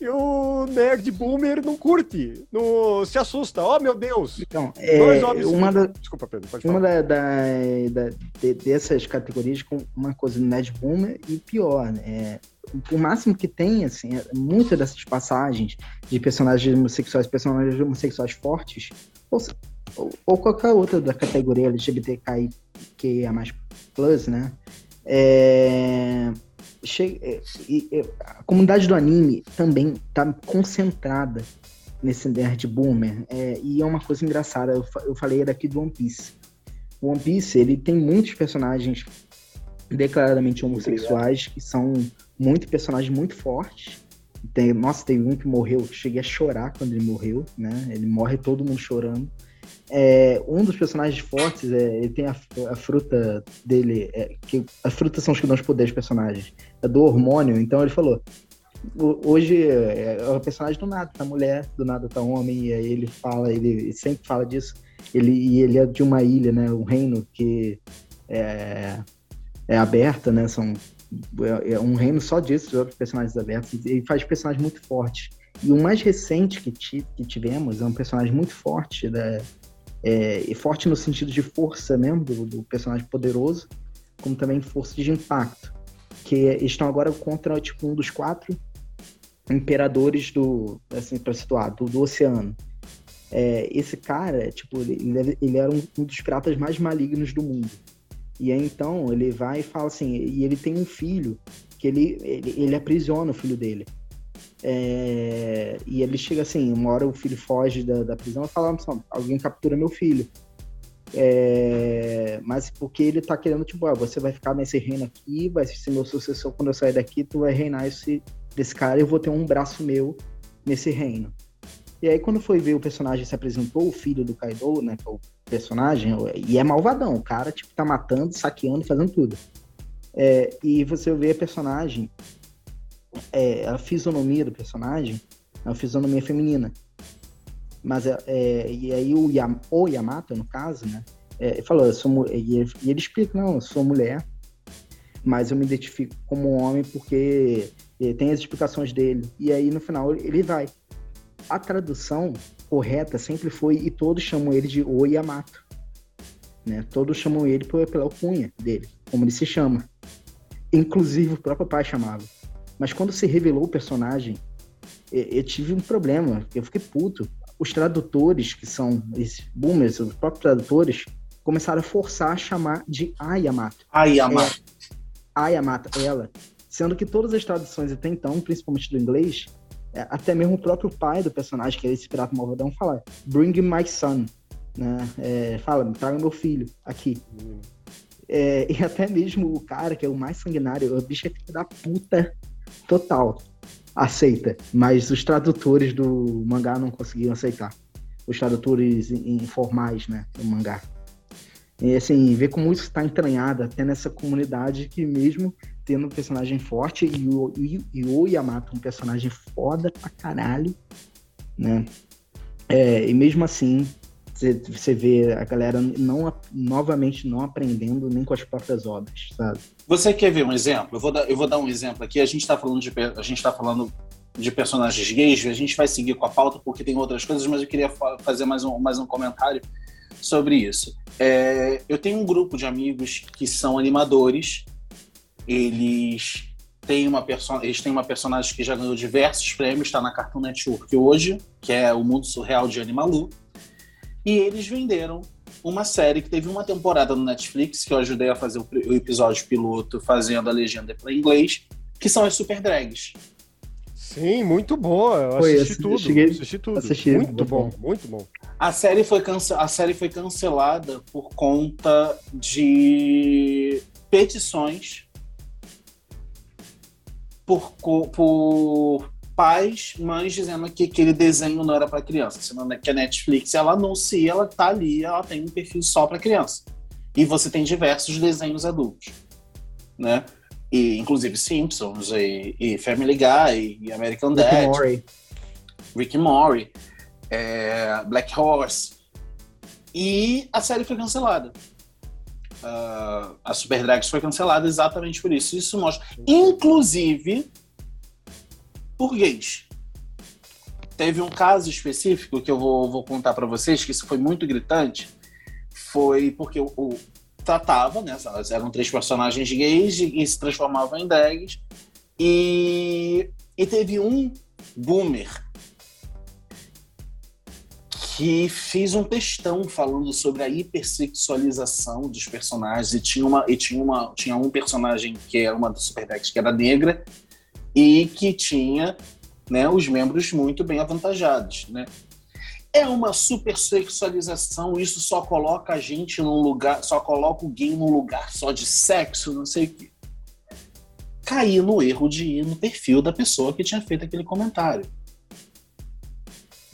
E o nerd boomer não curte, não se assusta. Oh, meu Deus! Então, é, uma da, Desculpa, Pedro, pode falar. Uma da, da, da de, dessas categorias com uma coisa nerd boomer e pior, né? É, o máximo que tem, assim, é, muitas dessas passagens de personagens homossexuais, personagens homossexuais fortes, ou, ou, ou qualquer outra da categoria LGBTQI que mais plus, né? É, chega, é, a comunidade do anime também tá concentrada nesse nerd boomer. É, e é uma coisa engraçada, eu, eu falei daqui do One Piece. O One Piece, ele tem muitos personagens declaradamente homossexuais, que são muito personagens muito fortes. Tem, nossa, tem um que morreu, cheguei a chorar quando ele morreu, né? Ele morre todo mundo chorando. É, um dos personagens fortes, é, ele tem a, a fruta dele, é, que as frutas são os que dão os poderes personagens, é do hormônio, então ele falou, hoje é, é o personagem do nada, tá mulher, do nada tá homem, e aí ele fala, ele sempre fala disso, ele, e ele é de uma ilha, né, um reino que é, é aberta, né, são é, é um reino só disso, de outros personagens abertos, e faz personagens muito fortes. E o mais recente que, que tivemos é um personagem muito forte, da, é, e forte no sentido de força mesmo, do, do, personagem poderoso, como também força de impacto. Que estão agora contra tipo, um dos quatro imperadores do, assim, para situar, do, do oceano. É, esse cara, tipo, ele, ele era um, um dos piratas mais malignos do mundo. E aí então ele vai e fala assim, e ele tem um filho que ele, ele, ele aprisiona o filho dele. É, e ele chega assim, uma hora o filho foge da, da prisão e fala, alguém captura meu filho. É, mas porque ele tá querendo, tipo, ah, você vai ficar nesse reino aqui, vai ser meu sucessor quando eu sair daqui, tu vai reinar esse, desse cara e eu vou ter um braço meu nesse reino. E aí quando foi ver o personagem se apresentou, o filho do Kaido, né, é o personagem, e é malvadão, o cara, tipo, tá matando, saqueando, fazendo tudo. É, e você vê a personagem, é, a fisionomia do personagem é uma fisionomia feminina. Mas, é, é e aí o, Yam, o Yamato, no caso, né, é, falou, eu sou, e ele, e ele explica, não, eu sou mulher, mas eu me identifico como homem porque tem as explicações dele. E aí, no final, ele vai. A tradução correta sempre foi, e todos chamam ele de O Yamato. Né? Todos chamam ele pela alcunha dele, como ele se chama. Inclusive o próprio pai chamava. Mas quando se revelou o personagem, eu tive um problema, eu fiquei puto. Os tradutores, que são esses boomers, os próprios tradutores, começaram a forçar a chamar de Ayamato. Ayamato. É, Ayamato, ela. Sendo que todas as traduções até então, principalmente do inglês, é, até mesmo o próprio pai do personagem, que é esse pirata malvadão, fala: Bring my son. Né? É, fala, traga meu filho aqui. Hum. É, e até mesmo o cara, que é o mais sanguinário, o bicho é filho da puta total. Aceita. Mas os tradutores do mangá não conseguiam aceitar. Os tradutores informais, né? Do mangá. E assim, ver como isso está entranhado até nessa comunidade que mesmo tendo um personagem forte e o, e, e o Yamato um personagem foda pra caralho, né? É, e mesmo assim, você vê a galera não, novamente não aprendendo nem com as próprias obras, sabe? Você quer ver um exemplo? Eu vou dar, eu vou dar um exemplo aqui. A gente está falando de a gente tá falando de personagens gays, a gente vai seguir com a pauta porque tem outras coisas, mas eu queria fazer mais um, mais um comentário sobre isso. É, eu tenho um grupo de amigos que são animadores eles têm uma, eles têm uma personagem que já ganhou diversos prêmios, está na Cartoon Network hoje, que é O Mundo Surreal de Animalu. E eles venderam uma série que teve uma temporada no Netflix, que eu ajudei a fazer o, episódio piloto fazendo a legenda para inglês, que são as Super Drags. Sim, muito boa. Eu foi, assisti, tudo. Cheguei, assisti tudo. Assisti, muito bom, bom, muito bom. A série, foi cance... a série foi cancelada por conta de petições por, por pais, mães dizendo que aquele desenho não era para criança, senão que a Netflix ela anuncia, ela tá ali, ela tem um perfil só para criança. E você tem diversos desenhos adultos, né? E, inclusive Simpsons e, e Family Guy e American Rick Dad, Mori. Rick Mori, é, Black Horse. E a série foi cancelada uh, a Super Drags foi cancelada exatamente por isso. Isso mostra, inclusive, gays. Teve um caso específico que eu vou, vou contar para vocês, que isso foi muito gritante. Foi porque o, o tratava, né? Eram três personagens gays e, se transformavam em drags. E, e teve um boomer que fiz um textão falando sobre a hipersexualização dos personagens e tinha uma e tinha uma tinha um personagem que era uma das Superbacks que era negra e que tinha né, os membros muito bem avantajados, né? É uma supersexualização, isso só coloca a gente num lugar, só coloca o gay num lugar só de sexo, não sei o quê. Caí no erro de ir no perfil da pessoa que tinha feito aquele comentário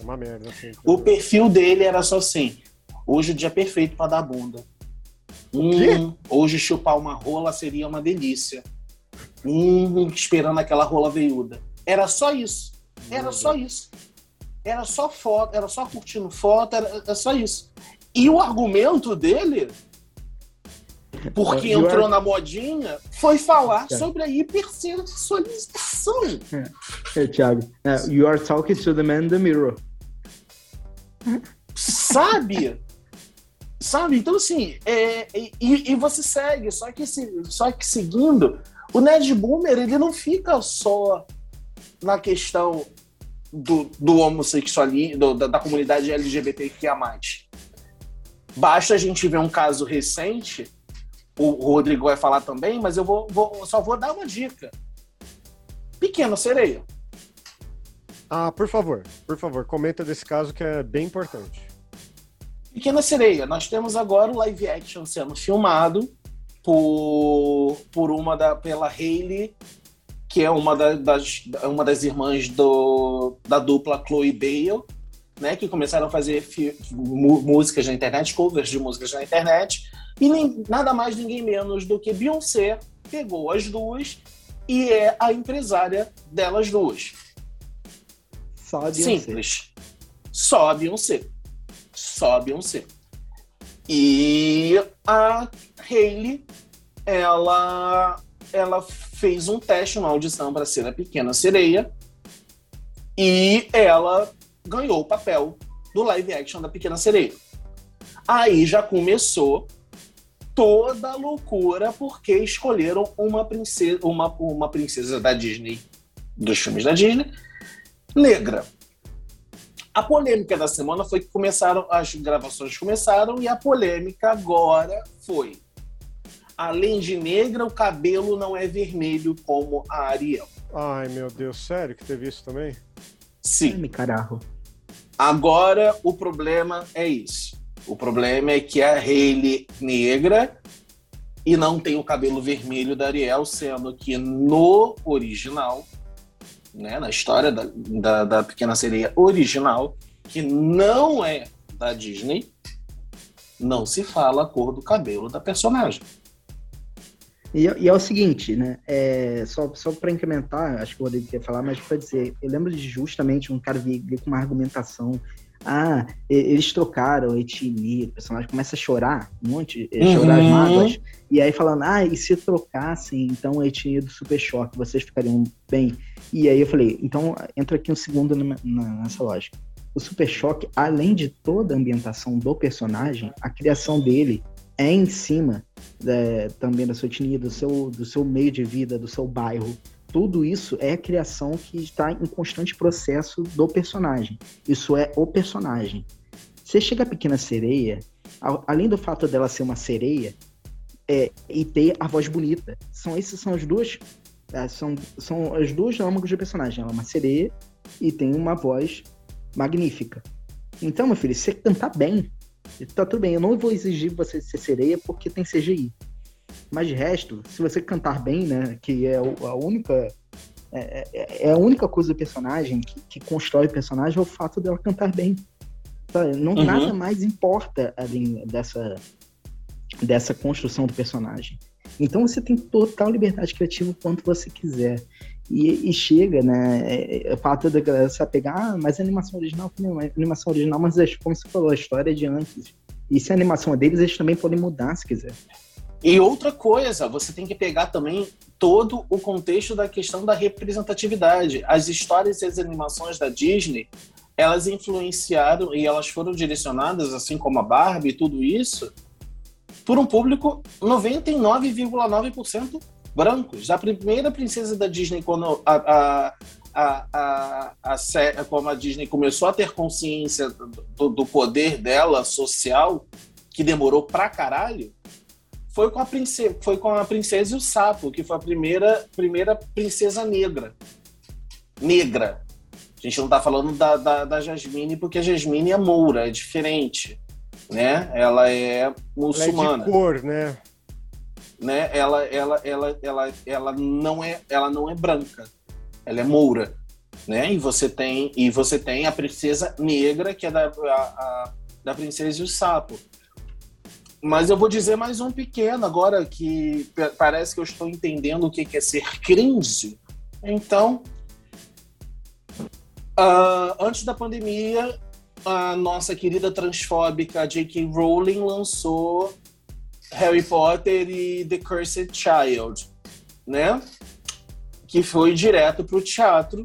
uma merda, assim. O perfil dele era só assim: Hoje o dia é perfeito para dar bunda. Hum, hoje chupar uma rola seria uma delícia. Hum, esperando aquela rola veiuda. Era só isso. Era só isso. Era só foto, era só curtindo foto, era, era só isso. E o argumento dele, porque entrou are- na modinha, foi falar É. sobre a hipersexualização. É, Thiago. É, you are talking to the man in the mirror. Sabe? Sabe? Então, assim, é, e, e você segue, só que, se, só que seguindo, o Nerd Boomer, ele não fica só na questão do, do homossexualismo, da, da comunidade LGBTQIA+. Basta a gente ver um caso recente, o Rodrigo vai falar também, mas eu vou, vou- só vou dar uma dica. Pequena Sereia. Ah, por favor, por favor, comenta desse caso que é bem importante. Pequena Sereia, nós temos agora o live action sendo filmado por, por uma da, pela Hailey, que é uma, da- das, uma das irmãs do, da dupla Chloe Bale, né, que começaram a fazer músicas na internet, covers de músicas na internet, e nem, nada mais ninguém menos do que Beyoncé pegou as duas e é a empresária delas duas. Só a Beyoncé. Simples. Só a Beyoncé. Só a Beyoncé. E a Hailey, ela, ela fez um teste, uma audição para ser a Pequena Sereia. E ela ganhou o papel do live action da Pequena Sereia. Aí já começou toda a loucura porque escolheram uma princesa, uma, uma princesa da Disney, dos filmes da Disney, negra. A polêmica da semana foi que começaram, as gravações começaram e a polêmica agora foi. Além de negra, o cabelo não é vermelho como a Ariel. Ai, meu Deus, sério que teve isso também? Ai, Sim. me carajo. Agora o problema é isso. O problema é que a Hailey negra e não tem o cabelo vermelho da Ariel, sendo que no original, né, na história da, da, da Pequena Sereia original, que não é da Disney, não se fala a cor do cabelo da personagem. E, e é o seguinte, né? É, só só para incrementar, acho que o Rodrigo quer falar, mas para dizer, eu lembro de justamente um cara vir, vir com uma argumentação. Ah, eles trocaram etnia, o personagem começa a chorar, um monte, eh, Uhum. chorar as mágoas, e aí falando, ah, e se trocassem então a etnia do Super Choque, vocês ficariam bem? E aí eu falei, então entra aqui um segundo nessa lógica. O Super Choque, além de toda a ambientação do personagem, a criação dele é em cima é, também da sua etnia, do seu, do seu meio de vida, do seu bairro. Tudo isso é a criação que está em constante processo do personagem. Isso é o personagem. Você chega a Pequena Sereia, além do fato dela ser uma sereia é, e ter a voz bonita. São esses são as duas é, são, são as duas âmagos do personagem. Ela é uma sereia e tem uma voz magnífica. Então, meu filho, se você cantar bem, tá tudo bem. Eu não vou exigir você ser sereia porque tem CGI. Mas de resto, se você cantar bem, né, que é a única é, é- é a única coisa do personagem que, que constrói o personagem é o fato dela cantar bem. Sabe? Não Uhum. nada mais importa além dessa dessa construção do personagem. Então você tem total liberdade criativa quanto você quiser. E, e chega, né? É, é, o fato da galera se apegar, ah, mas a animação original é uma animação original, mas como você falou, a história é de antes. E se a animação é deles, eles também podem mudar se quiser. E outra coisa, você tem que pegar também todo o contexto da questão da representatividade. As histórias e as animações da Disney, elas influenciaram e elas foram direcionadas, assim como a Barbie e tudo isso, por um público 99,9% brancos. A primeira princesa da Disney, quando a, a, a, a, como a Disney começou a ter consciência do, do poder dela social, que demorou pra caralho, foi com a princesa, foi com a princesa e o sapo, que foi a primeira, primeira princesa negra. Negra. A gente não tá falando da, da, da Jasmine, porque a Jasmine é moura, é diferente. Né? Ela é Ela é muçulmana de cor, né? né? Ela, ela, ela, ela, ela não é, ela não é branca. Ela é moura, né? E você tem, e você tem a princesa negra que é da a, a, da Princesa e o Sapo. Mas eu vou dizer mais um pequeno agora que parece que eu estou entendendo o que é ser cringe. Então, uh, antes da pandemia, a nossa querida transfóbica J.K. Rowling lançou Harry Potter e The Cursed Child, né? Que foi direto para o teatro.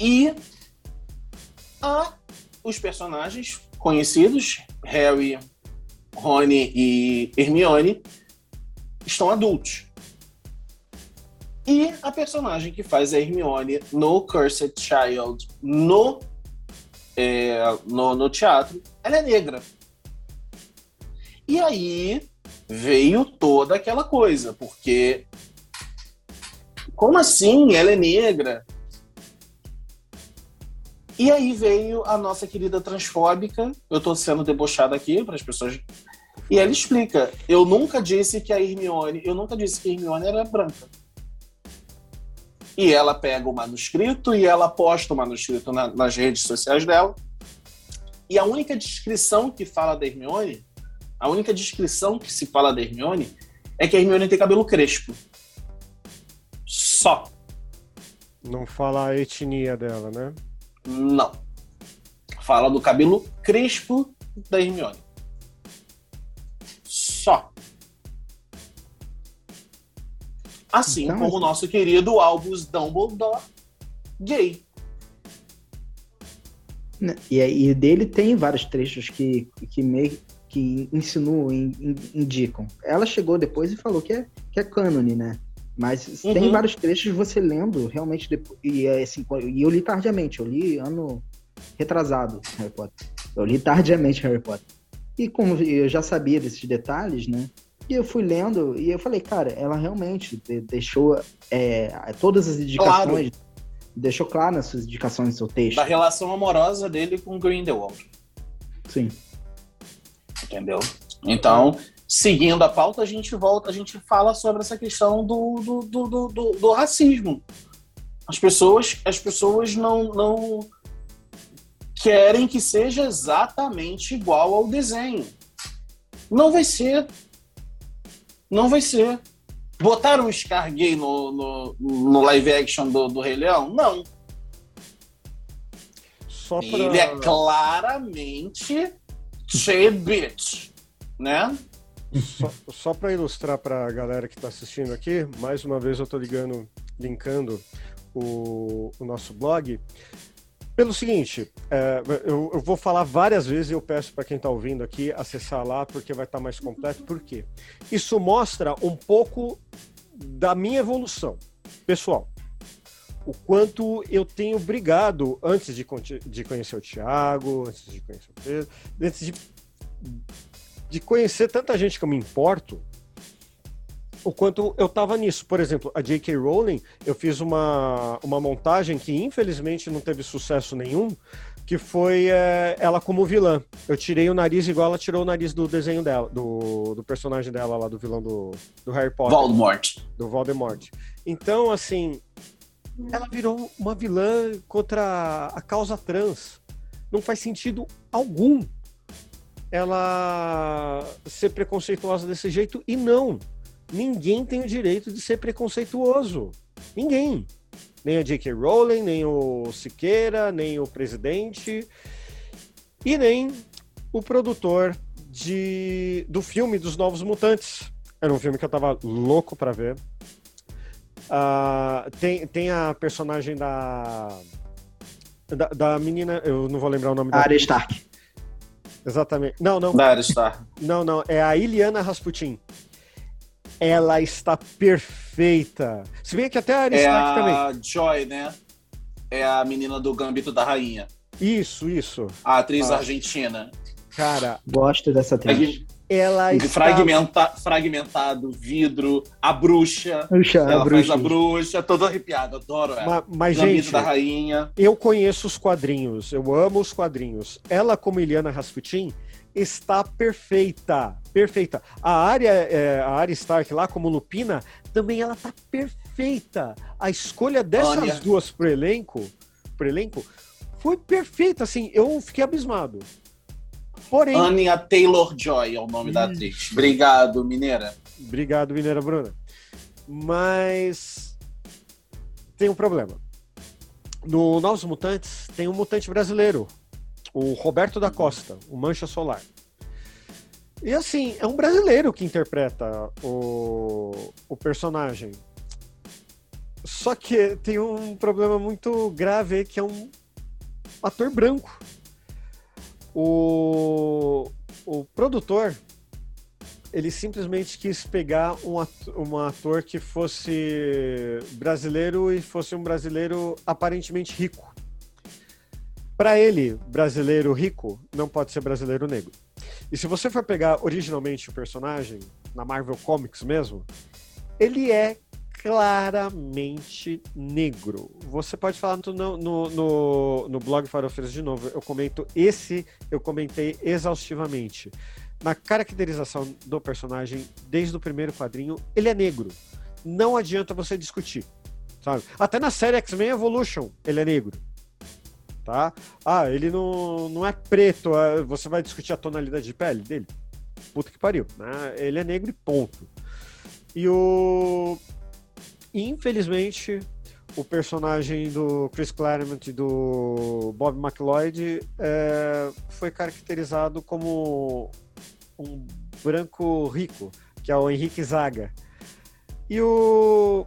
E a, os personagens conhecidos, Harry, Rony e Hermione, estão adultos. E a personagem que faz a Hermione no Cursed Child, no, é, no, no teatro, ela é negra. E aí veio toda aquela coisa, porque como assim? Ela é negra? E aí veio a nossa querida transfóbica. Eu estou sendo debochada aqui para as pessoas. E ela explica: eu nunca disse que a Hermione, eu nunca disse que a Hermione era branca. E ela pega o manuscrito e ela posta o manuscrito na, nas redes sociais dela. E a única descrição que fala da Hermione a única descrição que se fala da Hermione é que a Hermione tem cabelo crespo. Só. Não fala a etnia dela, né? Não. Fala do cabelo crespo da Hermione. Só. Assim então, como o nosso querido Albus Dumbledore, gay. Né, e, e dele tem vários trechos que, que meio que insinuam, indicam. Ela chegou depois e falou que é, que é cânone, né? Mas uhum. tem vários trechos você lendo, realmente, depois, e, é assim, e eu li tardiamente, eu li ano retrasado Harry Potter. Eu li tardiamente Harry Potter. E como eu já sabia desses detalhes, né? E eu fui lendo e eu falei, cara, ela realmente deixou é, todas as indicações, claro. deixou claro nas suas indicações no seu texto. Da relação amorosa dele com Grindelwald. Sim entendeu? Então, seguindo a pauta, a gente volta, a gente fala sobre essa questão do, do, do, do, do racismo. As pessoas, as pessoas não, não querem que seja exatamente igual ao desenho. Não vai ser. Não vai ser. Botaram um Scar gay no, no, no live action do, do Rei Leão? Não. Pra... Ele é claramente bitch, né? Só, só para ilustrar para a galera que está assistindo aqui, mais uma vez eu estou ligando, linkando o, o, nosso blog. Pelo seguinte, é, eu, eu, vou falar várias vezes e eu peço para quem está ouvindo aqui acessar lá porque vai estar tá mais completo. Por quê? Isso mostra um pouco da minha evolução pessoal o quanto eu tenho brigado antes de, de conhecer o Thiago, antes de conhecer o Pedro, antes de, de conhecer tanta gente que eu me importo, o quanto eu tava nisso. Por exemplo, a J.K. Rowling, eu fiz uma, uma montagem que infelizmente não teve sucesso nenhum, que foi é, ela como vilã. Eu tirei o nariz igual ela tirou o nariz do desenho dela, do, do personagem dela lá, do vilão do, do Harry Potter. Voldemort. Do Voldemort. Então, assim, ela virou uma vilã contra a causa trans. Não faz sentido algum ela ser preconceituosa desse jeito e não. Ninguém tem o direito de ser preconceituoso. Ninguém. Nem a J.K. Rowling, nem o Siqueira, nem o presidente e nem o produtor de, do filme dos Novos Mutantes. Era um filme que eu tava louco para ver. Uh, tem, tem a personagem da, da, da. menina, eu não vou lembrar o nome da. Arya Stark. Exatamente. Não, não. Da Arya Stark. Não, não. É a Iliana Rasputin. Ela está perfeita. Se bem que até a é Stark a também. Joy, né? É a menina do Gambito da Rainha. Isso, isso. A atriz ah. argentina. Cara. Gosto dessa atriz ela está... Fragmenta, fragmentado, vidro, a bruxa. bruxa ela a bruxa. faz a bruxa, todo arrepiado, adoro ela. Mas, mas gente, da rainha. eu conheço os quadrinhos, eu amo os quadrinhos. Ela, como Eliana Rasputin, está perfeita, perfeita. A área, é, a área Stark lá, como Lupina, também ela está perfeita. A escolha dessas Olha. duas pro elenco, pro elenco, foi perfeita, assim, eu fiquei abismado. Porém. Anya Taylor Joy é o nome da atriz. Obrigado, Mineira. Obrigado, Mineira Bruna. Mas. Tem um problema. No Novos Mutantes tem um mutante brasileiro, o Roberto da Costa, o Mancha Solar. E assim, é um brasileiro que interpreta o, o personagem. Só que tem um problema muito grave que é um ator branco. O, o produtor ele simplesmente quis pegar um ator, um ator que fosse brasileiro e fosse um brasileiro aparentemente rico. Para ele, brasileiro rico não pode ser brasileiro negro. E se você for pegar originalmente o personagem, na Marvel Comics mesmo, ele é claramente negro. Você pode falar no, no, no, no blog Farofeiros de novo. Eu comento esse, eu comentei exaustivamente. Na caracterização do personagem, desde o primeiro quadrinho, ele é negro. Não adianta você discutir. Sabe? Até na série X-Men Evolution, ele é negro. Tá? Ah, ele não, não é preto. Ah, você vai discutir a tonalidade de pele dele? Puta que pariu. Né? Ele é negro e ponto. E o Infelizmente, o personagem do Chris Claremont e do Bob McLeod é, foi caracterizado como um branco rico, que é o Henrique Zaga. E o.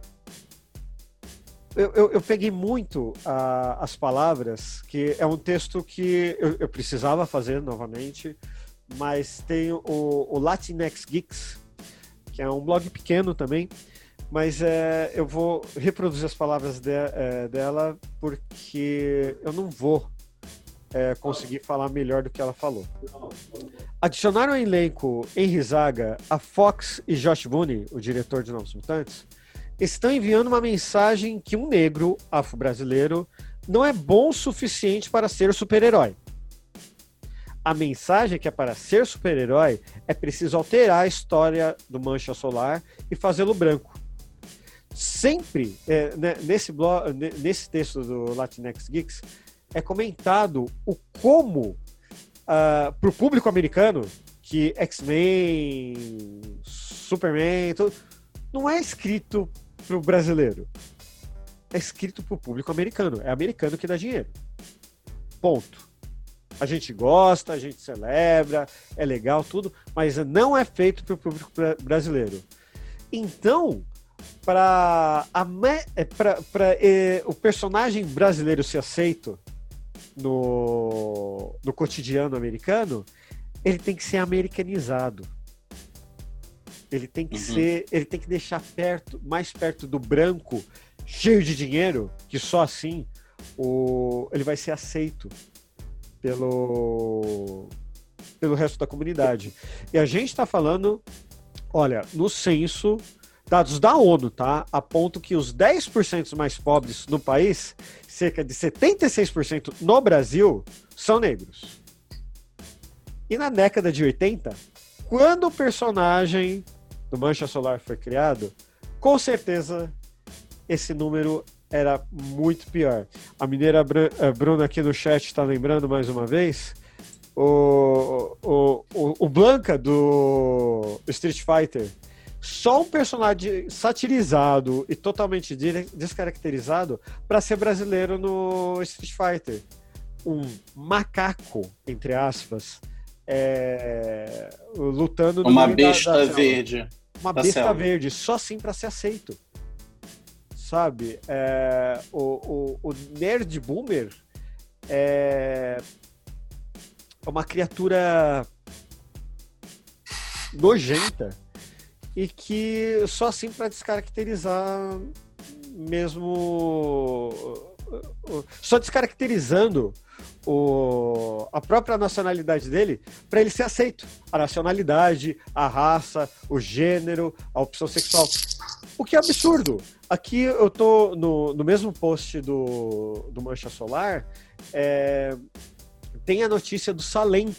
Eu, eu, eu peguei muito a, as palavras, que é um texto que eu, eu precisava fazer novamente, mas tem o, o Latinx Geeks, que é um blog pequeno também, mas é, eu vou reproduzir as palavras de, é, dela porque eu não vou é, conseguir falar melhor do que ela falou. Adicionaram ao elenco Henry Zaga, a Fox e Josh Boone, o diretor de Novos Mutantes, estão enviando uma mensagem que um negro afro-brasileiro não é bom o suficiente para ser super-herói. A mensagem é que é para ser super-herói é preciso alterar a história do Mancha Solar e fazê-lo branco sempre é, né, nesse, blog, nesse texto do Latinx Geeks é comentado o como uh, ah, para o público americano que X-Men, Superman, tudo, não é escrito para o brasileiro. É escrito para o público americano. É americano que dá dinheiro. Ponto. A gente gosta, a gente celebra, é legal, tudo, mas não é feito para o público brasileiro. Então, para é, é, o personagem brasileiro ser aceito no, no cotidiano americano, ele tem que ser americanizado. Ele tem que uhum. ser, ele tem que deixar perto, mais perto do branco, cheio de dinheiro, que só assim o, ele vai ser aceito pelo pelo resto da comunidade. E a gente está falando, olha, no censo dados da ONU, tá? Apontam que os 10% mais pobres no país, cerca de 76% no Brasil, são negros. E na década de 80, quando o personagem do Mancha Solar foi criado, com certeza esse número era muito pior. A mineira eh, Bruna aqui no chat está lembrando mais uma vez. O, o, o, o Blanca do Street Fighter só um personagem satirizado e totalmente descaracterizado para ser brasileiro no Street Fighter. Um macaco, entre aspas, é, lutando Uma besta da, da verde. Uma besta selva. verde, só assim para ser aceito. Sabe? É, o, o, o Nerd Boomer é uma criatura nojenta e que só assim para descaracterizar mesmo só descaracterizando o, a própria nacionalidade dele para ele ser aceito. A nacionalidade, a raça, o gênero, a opção sexual. O que é absurdo. Aqui eu tô no, no mesmo post do, do Mancha Solar, é, tem a notícia do Salem,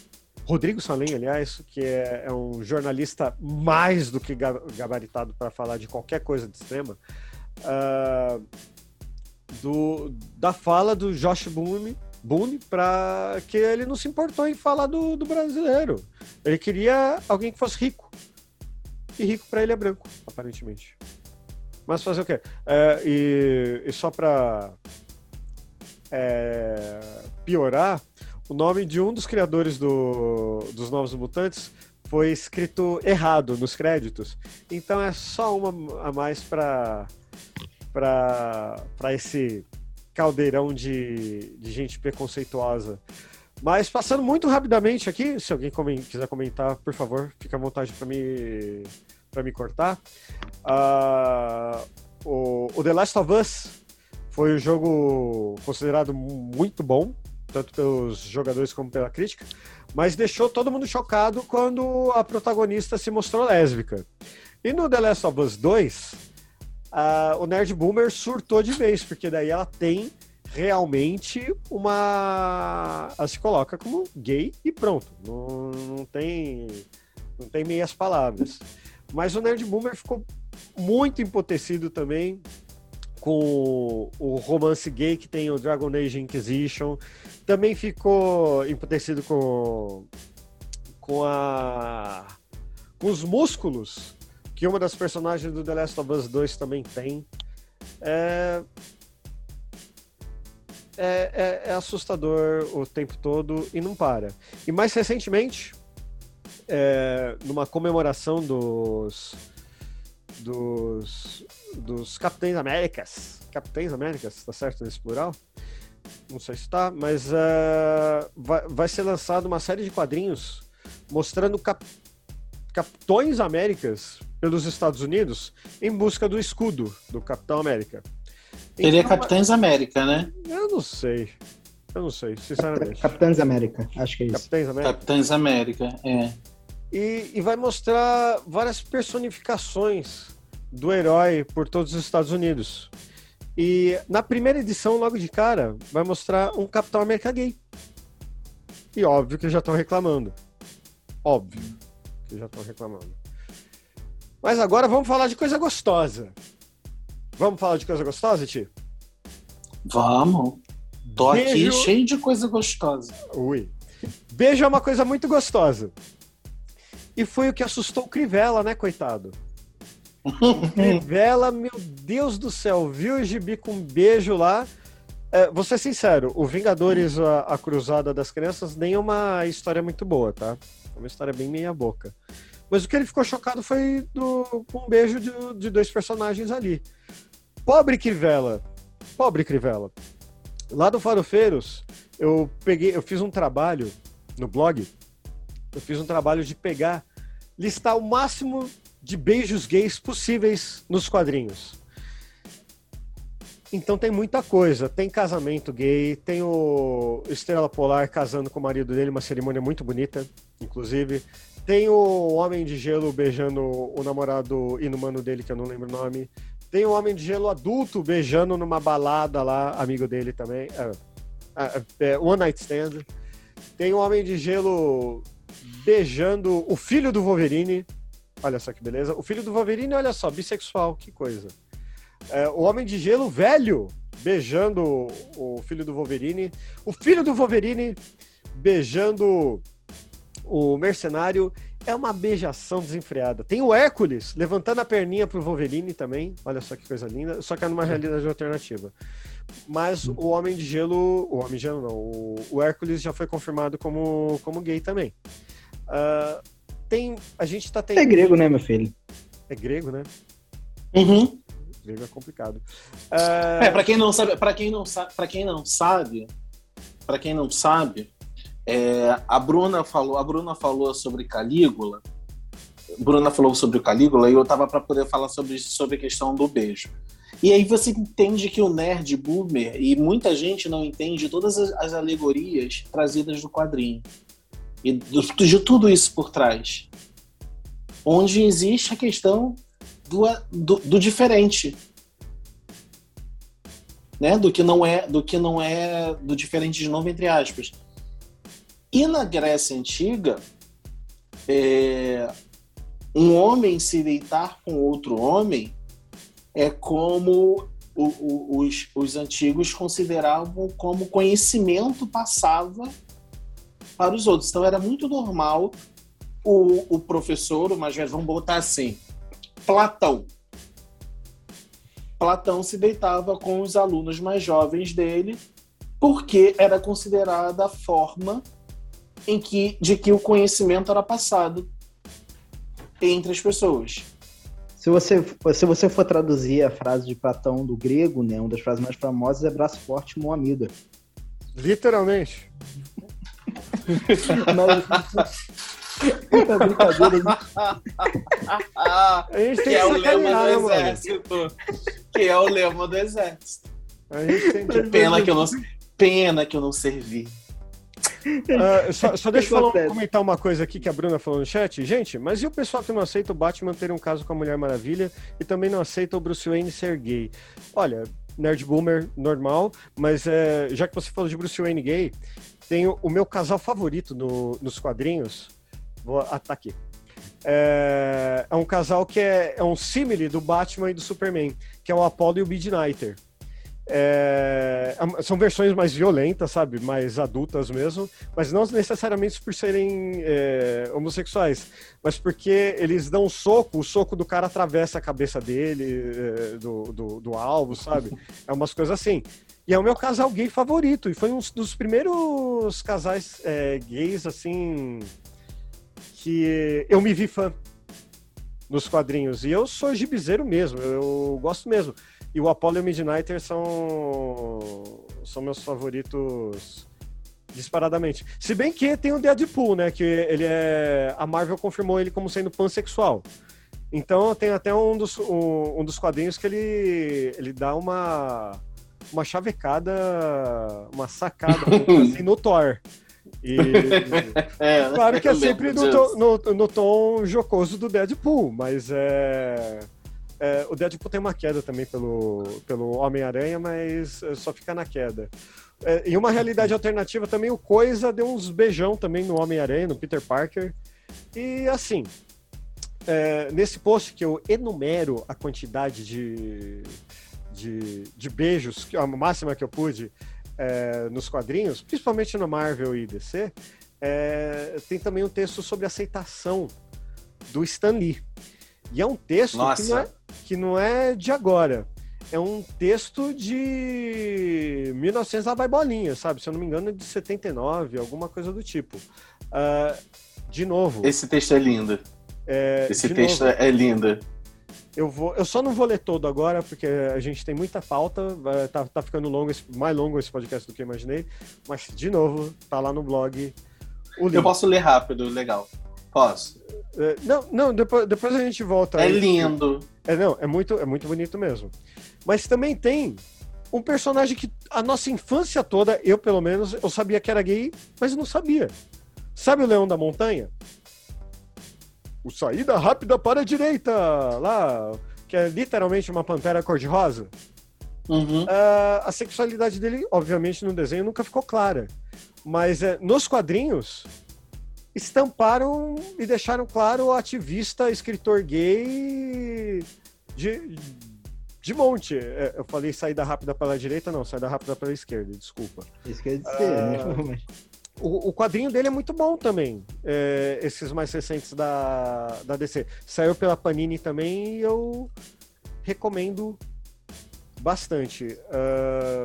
Rodrigo Salem, aliás, que é, é, um jornalista mais do que gabaritado para falar de qualquer coisa de extrema, uh, do, da fala do Josh Boone Boone para que ele não se importou em falar do, do brasileiro. Ele queria alguém que fosse rico. E rico para ele é branco, aparentemente. Mas fazer o quê? É, e, e, só para é, piorar, o nome de um dos criadores do, dos Novos Mutantes foi escrito errado nos créditos. Então é só uma a mais para para esse caldeirão de, de gente preconceituosa. Mas passando muito rapidamente aqui, se alguém quiser comentar, por favor, fica à vontade para me, me cortar. Uh, o, o The Last of Us foi um jogo considerado muito bom, tanto pelos jogadores como pela crítica, mas deixou todo mundo chocado quando a protagonista se mostrou lésbica. E no The Last of Us 2, uh, o Nerd Boomer surtou de vez, porque daí ela tem realmente uma. Ela se coloca como gay e pronto. Não, não tem. Não tem meias palavras. Mas o Nerd Boomer ficou muito empotecido também com o romance gay que tem o Dragon Age Inquisition. Também ficou emputecido com, com a com os músculos que uma das personagens do The Last of Us 2 também tem. É, é, é, é assustador o tempo todo e não para. E mais recentemente, é, numa comemoração dos dos, dos Capitães Américas. Capitães Américas, tá certo nesse plural? Não sei se tá, mas uh, vai, vai ser lançada uma série de quadrinhos mostrando cap, Capitões Américas pelos Estados Unidos em busca do escudo do Capitão América. É então, Capitães América, né? Eu não sei. Eu não sei, sinceramente. Capitães América, acho que é isso. Capitães América. Capitães América, é. E, e vai mostrar várias personificações do herói por todos os Estados Unidos. E na primeira edição, logo de cara, vai mostrar um Capitão América gay. E óbvio que já estão reclamando. Óbvio que já estão reclamando. Mas agora vamos falar de coisa gostosa. Vamos falar de coisa gostosa, Ti? Vamos. Tô Beijo... aqui cheio de coisa gostosa. Ui. Beijo é uma coisa muito gostosa. E foi o que assustou o Crivella, né, coitado? Revela, meu Deus do céu, viu o gibi com um beijo lá? É, vou ser sincero, o Vingadores, a, a, Cruzada das Crianças, nem é uma história muito boa, tá? É uma história bem meia boca. Mas o que ele ficou chocado foi do, com um beijo de, de dois personagens ali. Pobre Crivella, pobre Crivella. Lá do Farofeiros, eu peguei, eu fiz um trabalho no blog, eu fiz um trabalho de pegar, listar o máximo de beijos gays possíveis nos quadrinhos. Então tem muita coisa. Tem casamento gay, tem o Estrela Polar casando com o marido dele, uma cerimônia muito bonita, inclusive. Tem o Homem de Gelo beijando o namorado inumano dele, que eu não lembro o nome. Tem o Homem de Gelo adulto beijando numa balada lá, amigo dele também. É, é, é, One Night Stand. Tem o Homem de Gelo beijando o filho do Wolverine, Olha só que beleza. O filho do Wolverine, olha só, bissexual, que coisa. É, o Homem de Gelo velho beijando o filho do Wolverine. O filho do Wolverine beijando o mercenário. É uma beijação desenfreada. Tem o Hércules levantando a perninha pro Wolverine também. Olha só que coisa linda. Só que é numa realidade alternativa. Mas o Homem de Gelo. O Homem de Gelo não. O, o Hércules já foi confirmado como, como gay também. Uh, tem. A gente tá tendo. É grego, né, meu filho? É grego, né? Uhum. Grego é complicado. Uh... É, para quem não sabe, para quem não sabe, para quem não sabe, para quem não sabe, é, a Bruna falou, a Bruna falou sobre Calígula. Bruna falou sobre o Calígula e eu tava para poder falar sobre sobre a questão do beijo. E aí você entende que o nerd boomer e muita gente não entende todas as, as alegorias trazidas do quadrinho e de tudo isso por trás. Onde existe a questão do, do, do, diferente. Né? Do que não é, do que não é do diferente de novo, entre aspas. E na Grécia Antiga, é, um homem se deitar com outro homem é como o, o, os, os antigos consideravam como conhecimento passava para os outros. Então era muito normal o, o professor, o mais velho, vamos botar assim, Platão. Platão se deitava com os alunos mais jovens dele, porque era considerada a forma em que, de que o conhecimento era passado entre as pessoas. Se você, se você for traduzir a frase de Platão do grego, né, uma das frases mais famosas é braço forte, mão amiga. Literalmente. Mas. A gente tem que é o lema do mano. exército. Que é o lema do exército. A gente tem que... Pena que eu não, pena que eu não servi. Ah, só, só deixa eu falar- comentar uma coisa aqui que a Bruna falou no chat. Gente, mas e o pessoal que não aceita o Batman ter um caso com a Mulher Maravilha e também não aceita o Bruce Wayne ser gay? Olha, nerd boomer normal, mas é, já que você falou de Bruce Wayne gay, tem o, o meu casal favorito no- nos quadrinhos. Vou tá aqui. É, é um casal que é, é um símile do Batman e do Superman, que é o Apollo e o Midnighter. É, é- são versões mais violentas, sabe? Mais adultas mesmo, mas não necessariamente por serem é, homossexuais, mas porque eles dão um soco, o soco do cara atravessa a cabeça dele, é, do, do, do alvo, sabe? É umas coisas assim. E é o meu casal gay favorito, e foi um dos primeiros casais é, gays, assim, que eu me vi fã nos quadrinhos. E eu sou gibizeiro mesmo, eu gosto mesmo. E o Apollo e o Midnighter são, são meus favoritos disparadamente. Se bem que tem o Deadpool, né? Que ele é. A Marvel confirmou ele como sendo pansexual. Então tem até um dos, um, um dos quadrinhos que ele, ele dá uma, uma chavecada, uma sacada assim, no Thor. E, É, Claro que é sempre no, disso. to- no- no tom jocoso do Deadpool, mas é, é, o Deadpool tem uma queda também pelo, pelo Homem-Aranha, mas é, só fica na queda. É, e uma realidade alternativa também, o Coisa deu uns beijão também no Homem-Aranha, no Peter Parker. E assim, é, nesse post que eu enumero a quantidade de, de, de beijos, que- a máxima que eu pude é, nos quadrinhos, principalmente no Marvel e DC, é, tem também um texto sobre aceitação do Stan Lee. E é um texto que não é, que não é de agora. É um texto de 1900 lá vai bolinha, sabe? Se eu não me engano, é de 79, alguma coisa do tipo. Ah, de novo. esse texto é lindo. é, Esse texto novo, é lindo. Eu vou, eu só não vou ler todo agora porque a gente tem muita pauta, tá, tá ficando longo, mais longo esse podcast do que eu imaginei. Mas de novo, tá lá no blog. Eu posso ler rápido, legal. Posso. É, não, não, depois, depois a gente volta. É lindo. É, não, é muito, é muito bonito mesmo. Mas também tem um personagem que a nossa infância toda, eu pelo menos, eu sabia que era gay, mas não sabia. Sabe o Leão da Montanha? O Saída Rápida para a Direita, lá, que é literalmente uma pantera cor-de-rosa. Uhum. Ah, a sexualidade dele, obviamente, no desenho nunca ficou clara. Mas é, nos quadrinhos, estamparam e deixaram claro o ativista, escritor gay de, de monte. É, eu falei saída rápida pela direita, não, saída rápida pela esquerda, desculpa. Dizer, né? Mas- O, o quadrinho dele é muito bom também, é, esses mais recentes da, da DC. Saiu pela Panini também e eu recomendo bastante. É,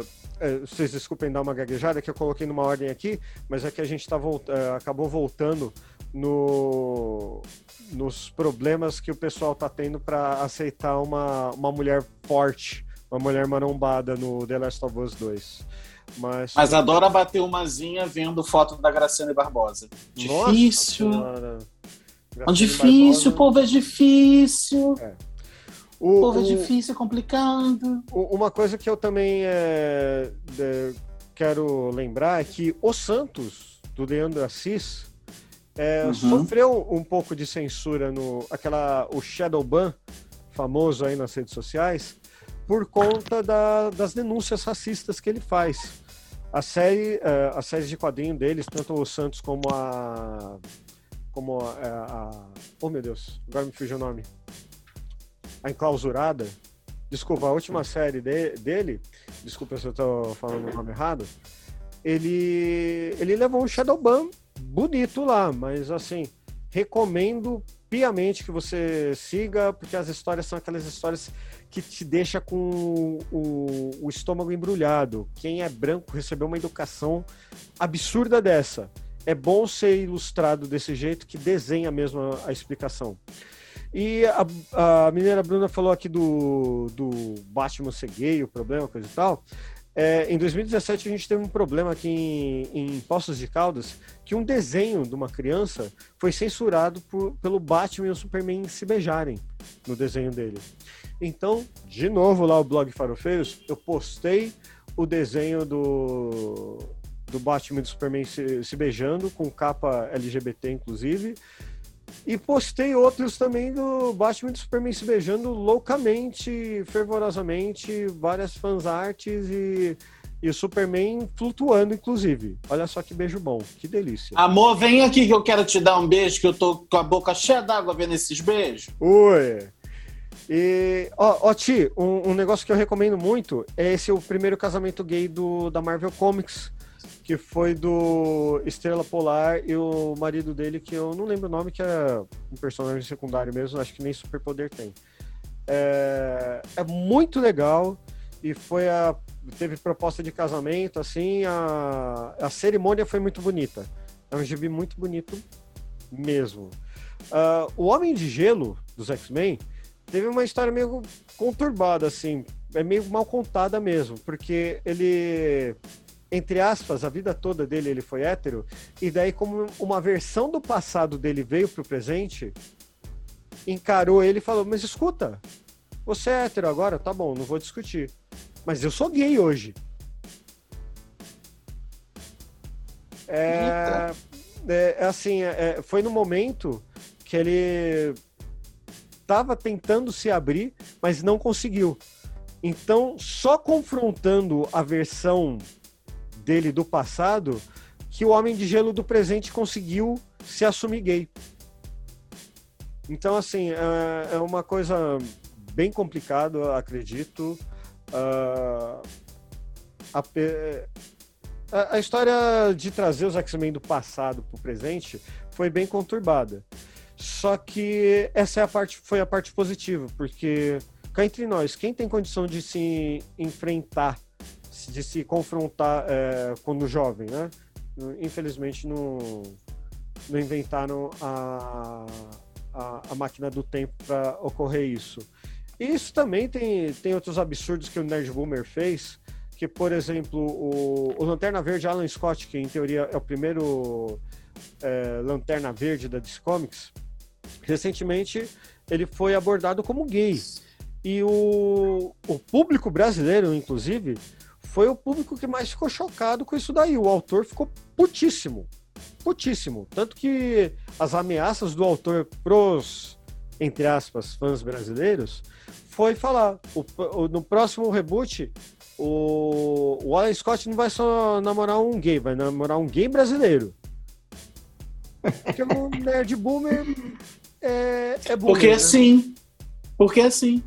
vocês desculpem dar uma gaguejada que eu coloquei numa ordem aqui, mas é que a gente tá eh, acabou voltando no, nos problemas que o pessoal tá tendo para aceitar uma, uma mulher forte, uma mulher marombada no The Last of Us 2. Mas, Mas adora bater umazinha vendo foto da Graciane Barbosa. Nossa Difícil. É Graciane difícil, o Barbosa. povo é difícil. O- O povo é difícil, é complicado. Uma coisa que eu também é, é, quero lembrar é que o Santos, do Leandro Assis, é, Uhum. sofreu um pouco de censura no aquela o Shadowban famoso aí nas redes sociais por conta da- das denúncias racistas que ele faz. A série, é, a série de quadrinho deles, tanto o Santos como a como a, a- oh meu Deus, agora me fugiu o nome. A enclausurada. desculpa, a última série de, dele, desculpa se eu tô falando o nome errado, ele, ele levou um Shadowban bonito lá, mas assim, recomendo piamente que você siga, porque as histórias são aquelas histórias que te deixa com o, o estômago embrulhado. Quem é branco recebeu uma educação absurda dessa. É bom ser ilustrado desse jeito que desenha mesmo a, a explicação. E a, a mineira Bruna falou aqui do, do Batman ser gay, o problema, coisa e tal. É, em 2017 a gente teve um problema aqui em, em, Poços de Caldas que um desenho de uma criança foi censurado por, pelo Batman e o Superman se beijarem no desenho dele. Então, de novo lá o blog Farofeiros, eu postei o desenho do, do Batman e do Superman se, se beijando, com capa LGBT inclusive, e postei outros também do Batman e do Superman se beijando loucamente, fervorosamente, várias fansarts e, e o Superman flutuando, inclusive. Olha só que beijo bom, que delícia. Amor, vem aqui que eu quero te dar um beijo, que eu tô com a boca cheia d'água vendo esses beijos. Ui! E, ó, ó Ti, um, um negócio que eu recomendo muito é esse o primeiro casamento gay do, da Marvel Comics que foi do Estrela Polar e o marido dele, que eu não lembro o nome, que é um personagem secundário mesmo, acho que nem superpoder tem. É, é muito legal e foi a teve proposta de casamento, assim, a, a cerimônia foi muito bonita. É um gibi muito bonito mesmo. Uh, o Homem de Gelo dos X-Men teve uma história meio conturbada, assim, é meio mal contada mesmo, porque ele entre aspas, a vida toda dele ele foi hétero, e daí como uma versão do passado dele veio pro presente, encarou ele e falou, mas escuta, você é hétero agora? Tá bom, não vou discutir. Mas eu sou gay hoje. É, é, é assim, é, foi no momento que ele estava tentando se abrir, mas não conseguiu. Então, só confrontando a versão dele do passado que o Homem de Gelo do presente conseguiu se assumir gay. Então, assim, é, é uma coisa bem complicada, acredito. Uh, a, a, história de trazer os X-Men do passado para o presente foi bem conturbada. Só que essa é a parte, foi a parte positiva, porque cá entre nós, quem tem condição de se enfrentar de se confrontar é, quando jovem, né? Infelizmente não, não inventaram a, a, a máquina do tempo para ocorrer isso. E isso também tem, tem outros absurdos que o Nerd Boomer fez, que, por exemplo, o, o Lanterna Verde Alan Scott, que em teoria é o primeiro é, Lanterna Verde da DC Comics, recentemente ele foi abordado como gay. E o, o público brasileiro, inclusive, foi o público que mais ficou chocado com isso daí. O autor ficou putíssimo. Putíssimo. Tanto que as ameaças do autor pros, entre aspas, fãs brasileiros, foi falar: o, o, no próximo reboot, o, o Alan Scott não vai só namorar um gay, vai namorar um gay brasileiro. Porque o Nerd Boomer é, é Porque né? assim. Porque assim.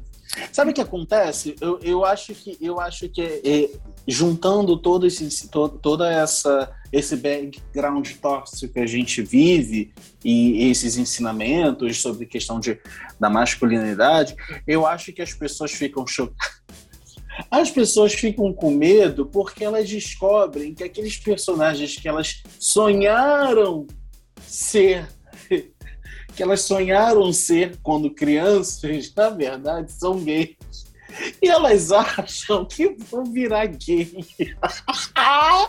Sabe o que acontece? Eu, eu acho que eu acho que é, juntando todo esse todo, toda essa esse background tóxico que a gente vive e esses ensinamentos sobre questão de, da masculinidade, eu acho que as pessoas ficam chocadas. As pessoas ficam com medo porque elas descobrem que aqueles personagens que elas sonharam ser que elas sonharam ser quando crianças, na verdade, são gays. E elas acham que vão virar gay.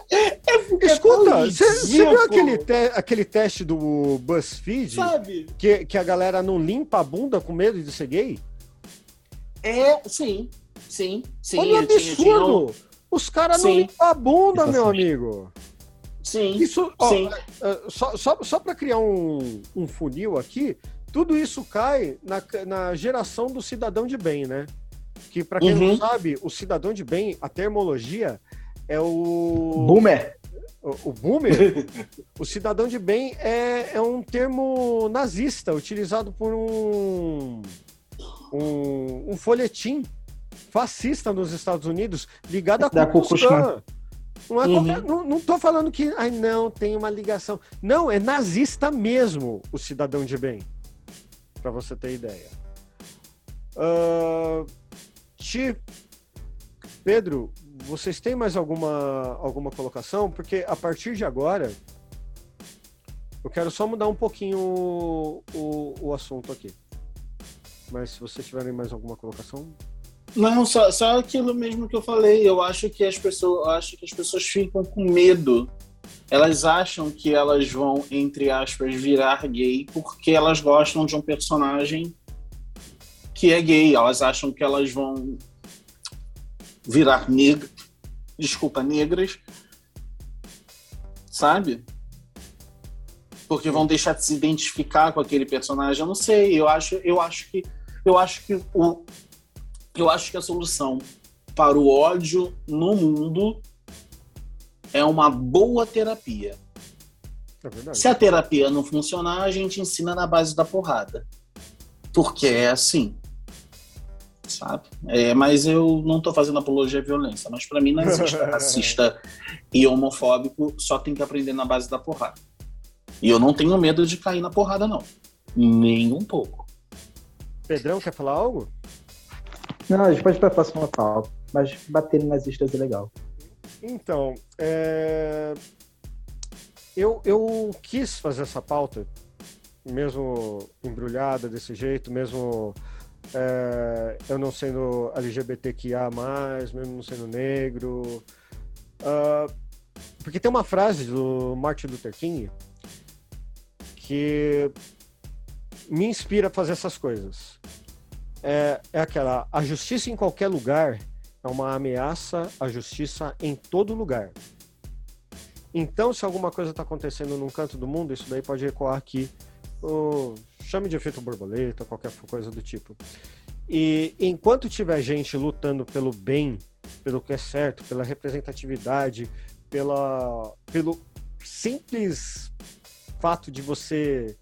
é Escuta, você viu aquele, te aquele teste do BuzzFeed? Sabe? Que, que a galera não limpa a bunda com medo de ser gay? É, sim. Sim, sim. Olha o absurdo! Tinha, tinha... Os caras não limpam a bunda, meu amigo. Sim. Isso, ó, sim. Uh, só só, só para criar um, um funil aqui, tudo isso cai na, na geração do cidadão de bem, né? Que, para quem uhum. não sabe, o cidadão de bem, a termologia é o. Boomer. O, o boomer, o cidadão de bem é, é um termo nazista utilizado por um, um, um folhetim fascista nos Estados Unidos ligada a Da Ku Klux Klan. Não, é Uhum. qualquer- não, não tô falando que ai, não tem uma ligação. Não, é nazista mesmo o cidadão de bem. Pra você ter ideia. Ah, Ti, Pedro, vocês têm mais alguma, alguma colocação? Porque a partir de agora, eu quero só mudar um pouquinho o, o, o assunto aqui. Mas se vocês tiverem mais alguma colocação. Não, só, só aquilo mesmo que eu falei. Eu acho que as pessoas, acho que as pessoas ficam com medo. Elas acham que elas vão, entre aspas, virar gay porque elas gostam de um personagem que é gay. Elas acham que elas vão virar negras, desculpa, negras, sabe? Porque vão deixar de se identificar com aquele personagem. Eu não sei. Eu acho, eu acho que, eu acho que o eu acho que a solução para o ódio no mundo é uma boa terapia. É. Se a terapia não funcionar, a gente ensina na base da porrada. Porque é assim. Sabe? É, mas eu não tô fazendo apologia à violência. Mas para mim, nazista, racista e homofóbico só tem que aprender na base da porrada. E eu não tenho medo de cair na porrada, não. Nem um pouco. Pedrão, quer falar algo? Não, a gente pode ir pra próxima pauta. Mas bater em nazistas é legal. Então, é, eu, eu quis fazer essa pauta, mesmo embrulhada desse jeito, mesmo é, eu não sendo LGBTQIA, mesmo não sendo negro. ah, porque tem uma frase do Martin Luther King que me inspira a fazer essas coisas. É, é aquela: a justiça em qualquer lugar é uma ameaça à justiça em todo lugar. Então, se alguma coisa está acontecendo num canto do mundo, isso daí pode ecoar aqui. Chame de efeito borboleta, qualquer coisa do tipo. E enquanto tiver gente lutando pelo bem, pelo que é certo, pela representatividade, pela, pelo simples fato de você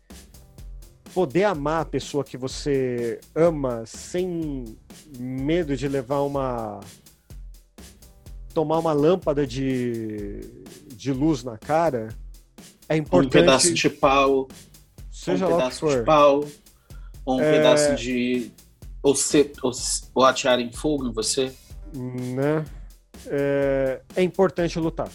poder amar a pessoa que você ama sem medo de levar uma tomar uma lâmpada de, de luz na cara é Um importante pedaço de pau, seja um pedaço de pau, ou um É. pedaço de. Ou, se, ou, ou atearem fogo em você. né é, é importante lutar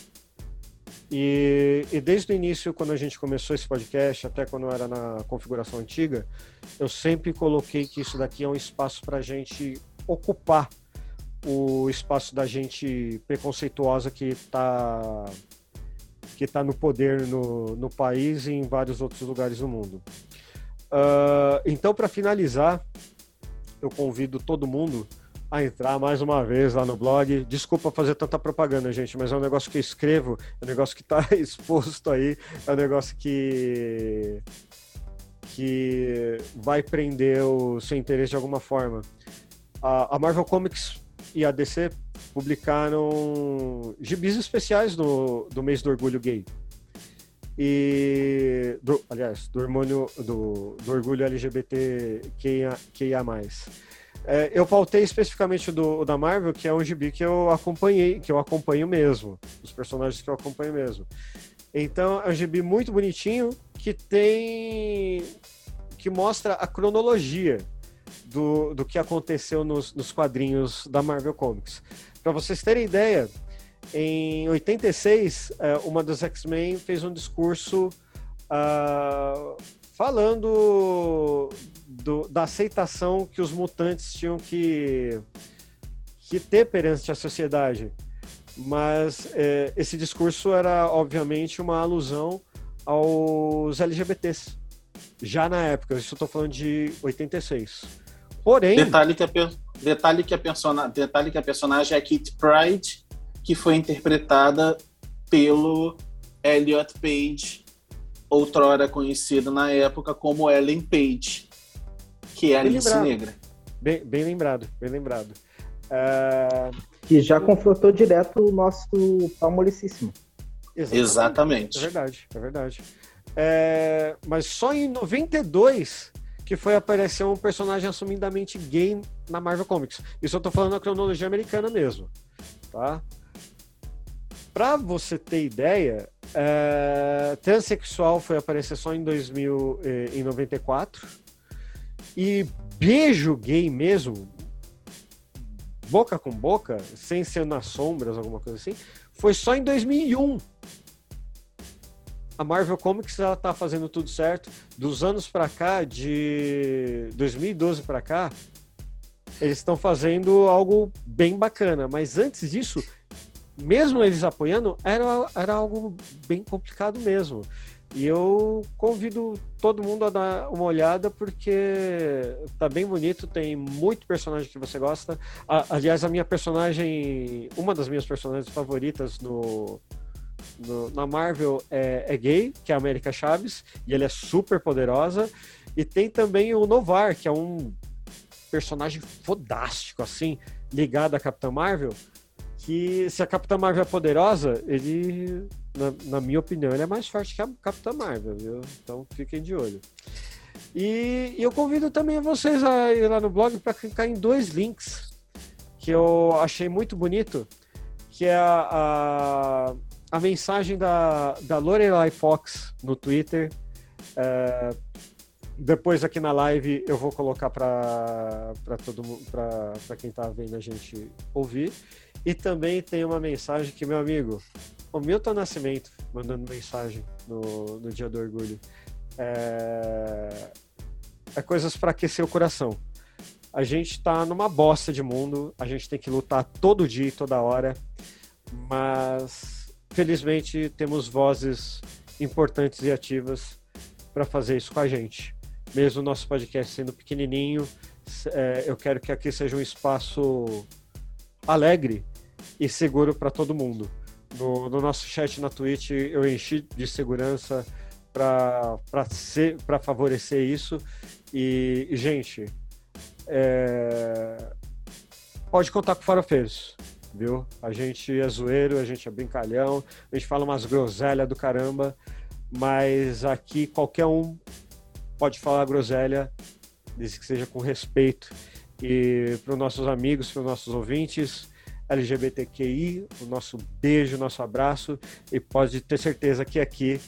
e, e desde o início quando a gente começou esse podcast até quando era na configuração antiga eu sempre coloquei que isso daqui é um espaço para a gente ocupar o espaço da gente preconceituosa que está que tá no poder no, no país e em vários outros lugares do mundo. Ah, então, para finalizar, eu convido todo mundo a entrar mais uma vez lá no blog. Desculpa fazer tanta propaganda, gente, mas é um negócio que eu escrevo, é um negócio que está exposto aí, é um negócio que que vai prender o seu interesse de alguma forma. A, Marvel Comics e a DC publicaram gibis especiais do, do mês do orgulho gay. E, do, aliás, do, hormônio, do, do orgulho LGBTQIA+. É, eu pautei especificamente do, da Marvel, que é um gibi que eu acompanhei, que eu acompanho mesmo, os personagens que eu acompanho mesmo. Então, é um gibi muito bonitinho que tem que mostra a cronologia do, do que aconteceu nos, nos quadrinhos da Marvel Comics. Para vocês terem ideia, em 86, é, uma dos X-Men fez um discurso ah, falando do- da aceitação que os mutantes tinham que, que ter perante a sociedade. Mas é, esse discurso era, obviamente, uma alusão aos LGBTs. Já na época, isso eu estou falando de 86. Porém, Detalhe que, a, detalhe, que a persona, detalhe que a personagem é a Kit Pride, que foi interpretada pelo Elliot Page, outrora conhecido na época como Ellen Page, que é a Bem Alice lembrado. Negra. bem, bem lembrado, bem lembrado. É, Que já confrontou direto o nosso palmolicíssimo. exatamente. Exatamente. É verdade, é verdade. É, mas só em 92 que foi aparecer um personagem assumidamente gay na Marvel Comics. Isso eu tô falando na cronologia americana mesmo, tá? Pra você ter ideia, transexual foi aparecer só em 2000, em 94 e beijo gay mesmo, boca com boca, sem ser nas sombras, alguma coisa assim, foi só em 2001 a Marvel Comics ela tá fazendo tudo certo. Dos anos para cá, de 2012 para cá, eles estão fazendo algo bem bacana. Mas antes disso, mesmo eles apoiando, era, era algo bem complicado mesmo. E eu convido todo mundo a dar uma olhada porque tá bem bonito, tem muito personagem que você gosta. aliás, a minha personagem, uma das minhas personagens favoritas no, no, na Marvel é, é, gay, que é a América Chaves, e ele é super poderosa. E tem também o Novar, que é um personagem fodástico, assim, ligado à Capitã Marvel. Que se a Capitã Marvel é poderosa, ele, na, na minha opinião, ele é mais forte que a Capitã Marvel, viu? Então fiquem de olho. E, e eu convido também vocês a ir lá no blog para clicar em dois links que eu achei muito bonito, que é a, a a mensagem da, da Lorelai Fox no Twitter. É, depois aqui na live eu vou colocar para todo para quem está vendo a gente ouvir. E também tem uma mensagem que, meu amigo, o Milton Nascimento mandando mensagem no, no Dia do Orgulho. É, é coisas para aquecer o coração. A gente está numa bosta de mundo, a gente tem que lutar todo dia e toda hora, mas felizmente temos vozes importantes e ativas para fazer isso com a gente. Mesmo o nosso podcast sendo pequenininho, é, eu quero que aqui seja um espaço alegre e seguro para todo mundo. No, no, nosso chat na Twitch eu enchi de segurança para favorecer isso. E, gente, é, pode contar com farofeiros viu? A gente é zoeiro, a gente é brincalhão, a gente fala umas groselhas do caramba, mas aqui qualquer um pode falar groselha, desde que seja com respeito. E para os nossos amigos, para os nossos ouvintes, LGBTQI, o nosso beijo, o nosso abraço, e pode ter certeza que aqui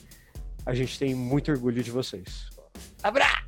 a gente tem muito orgulho de vocês. Abraço!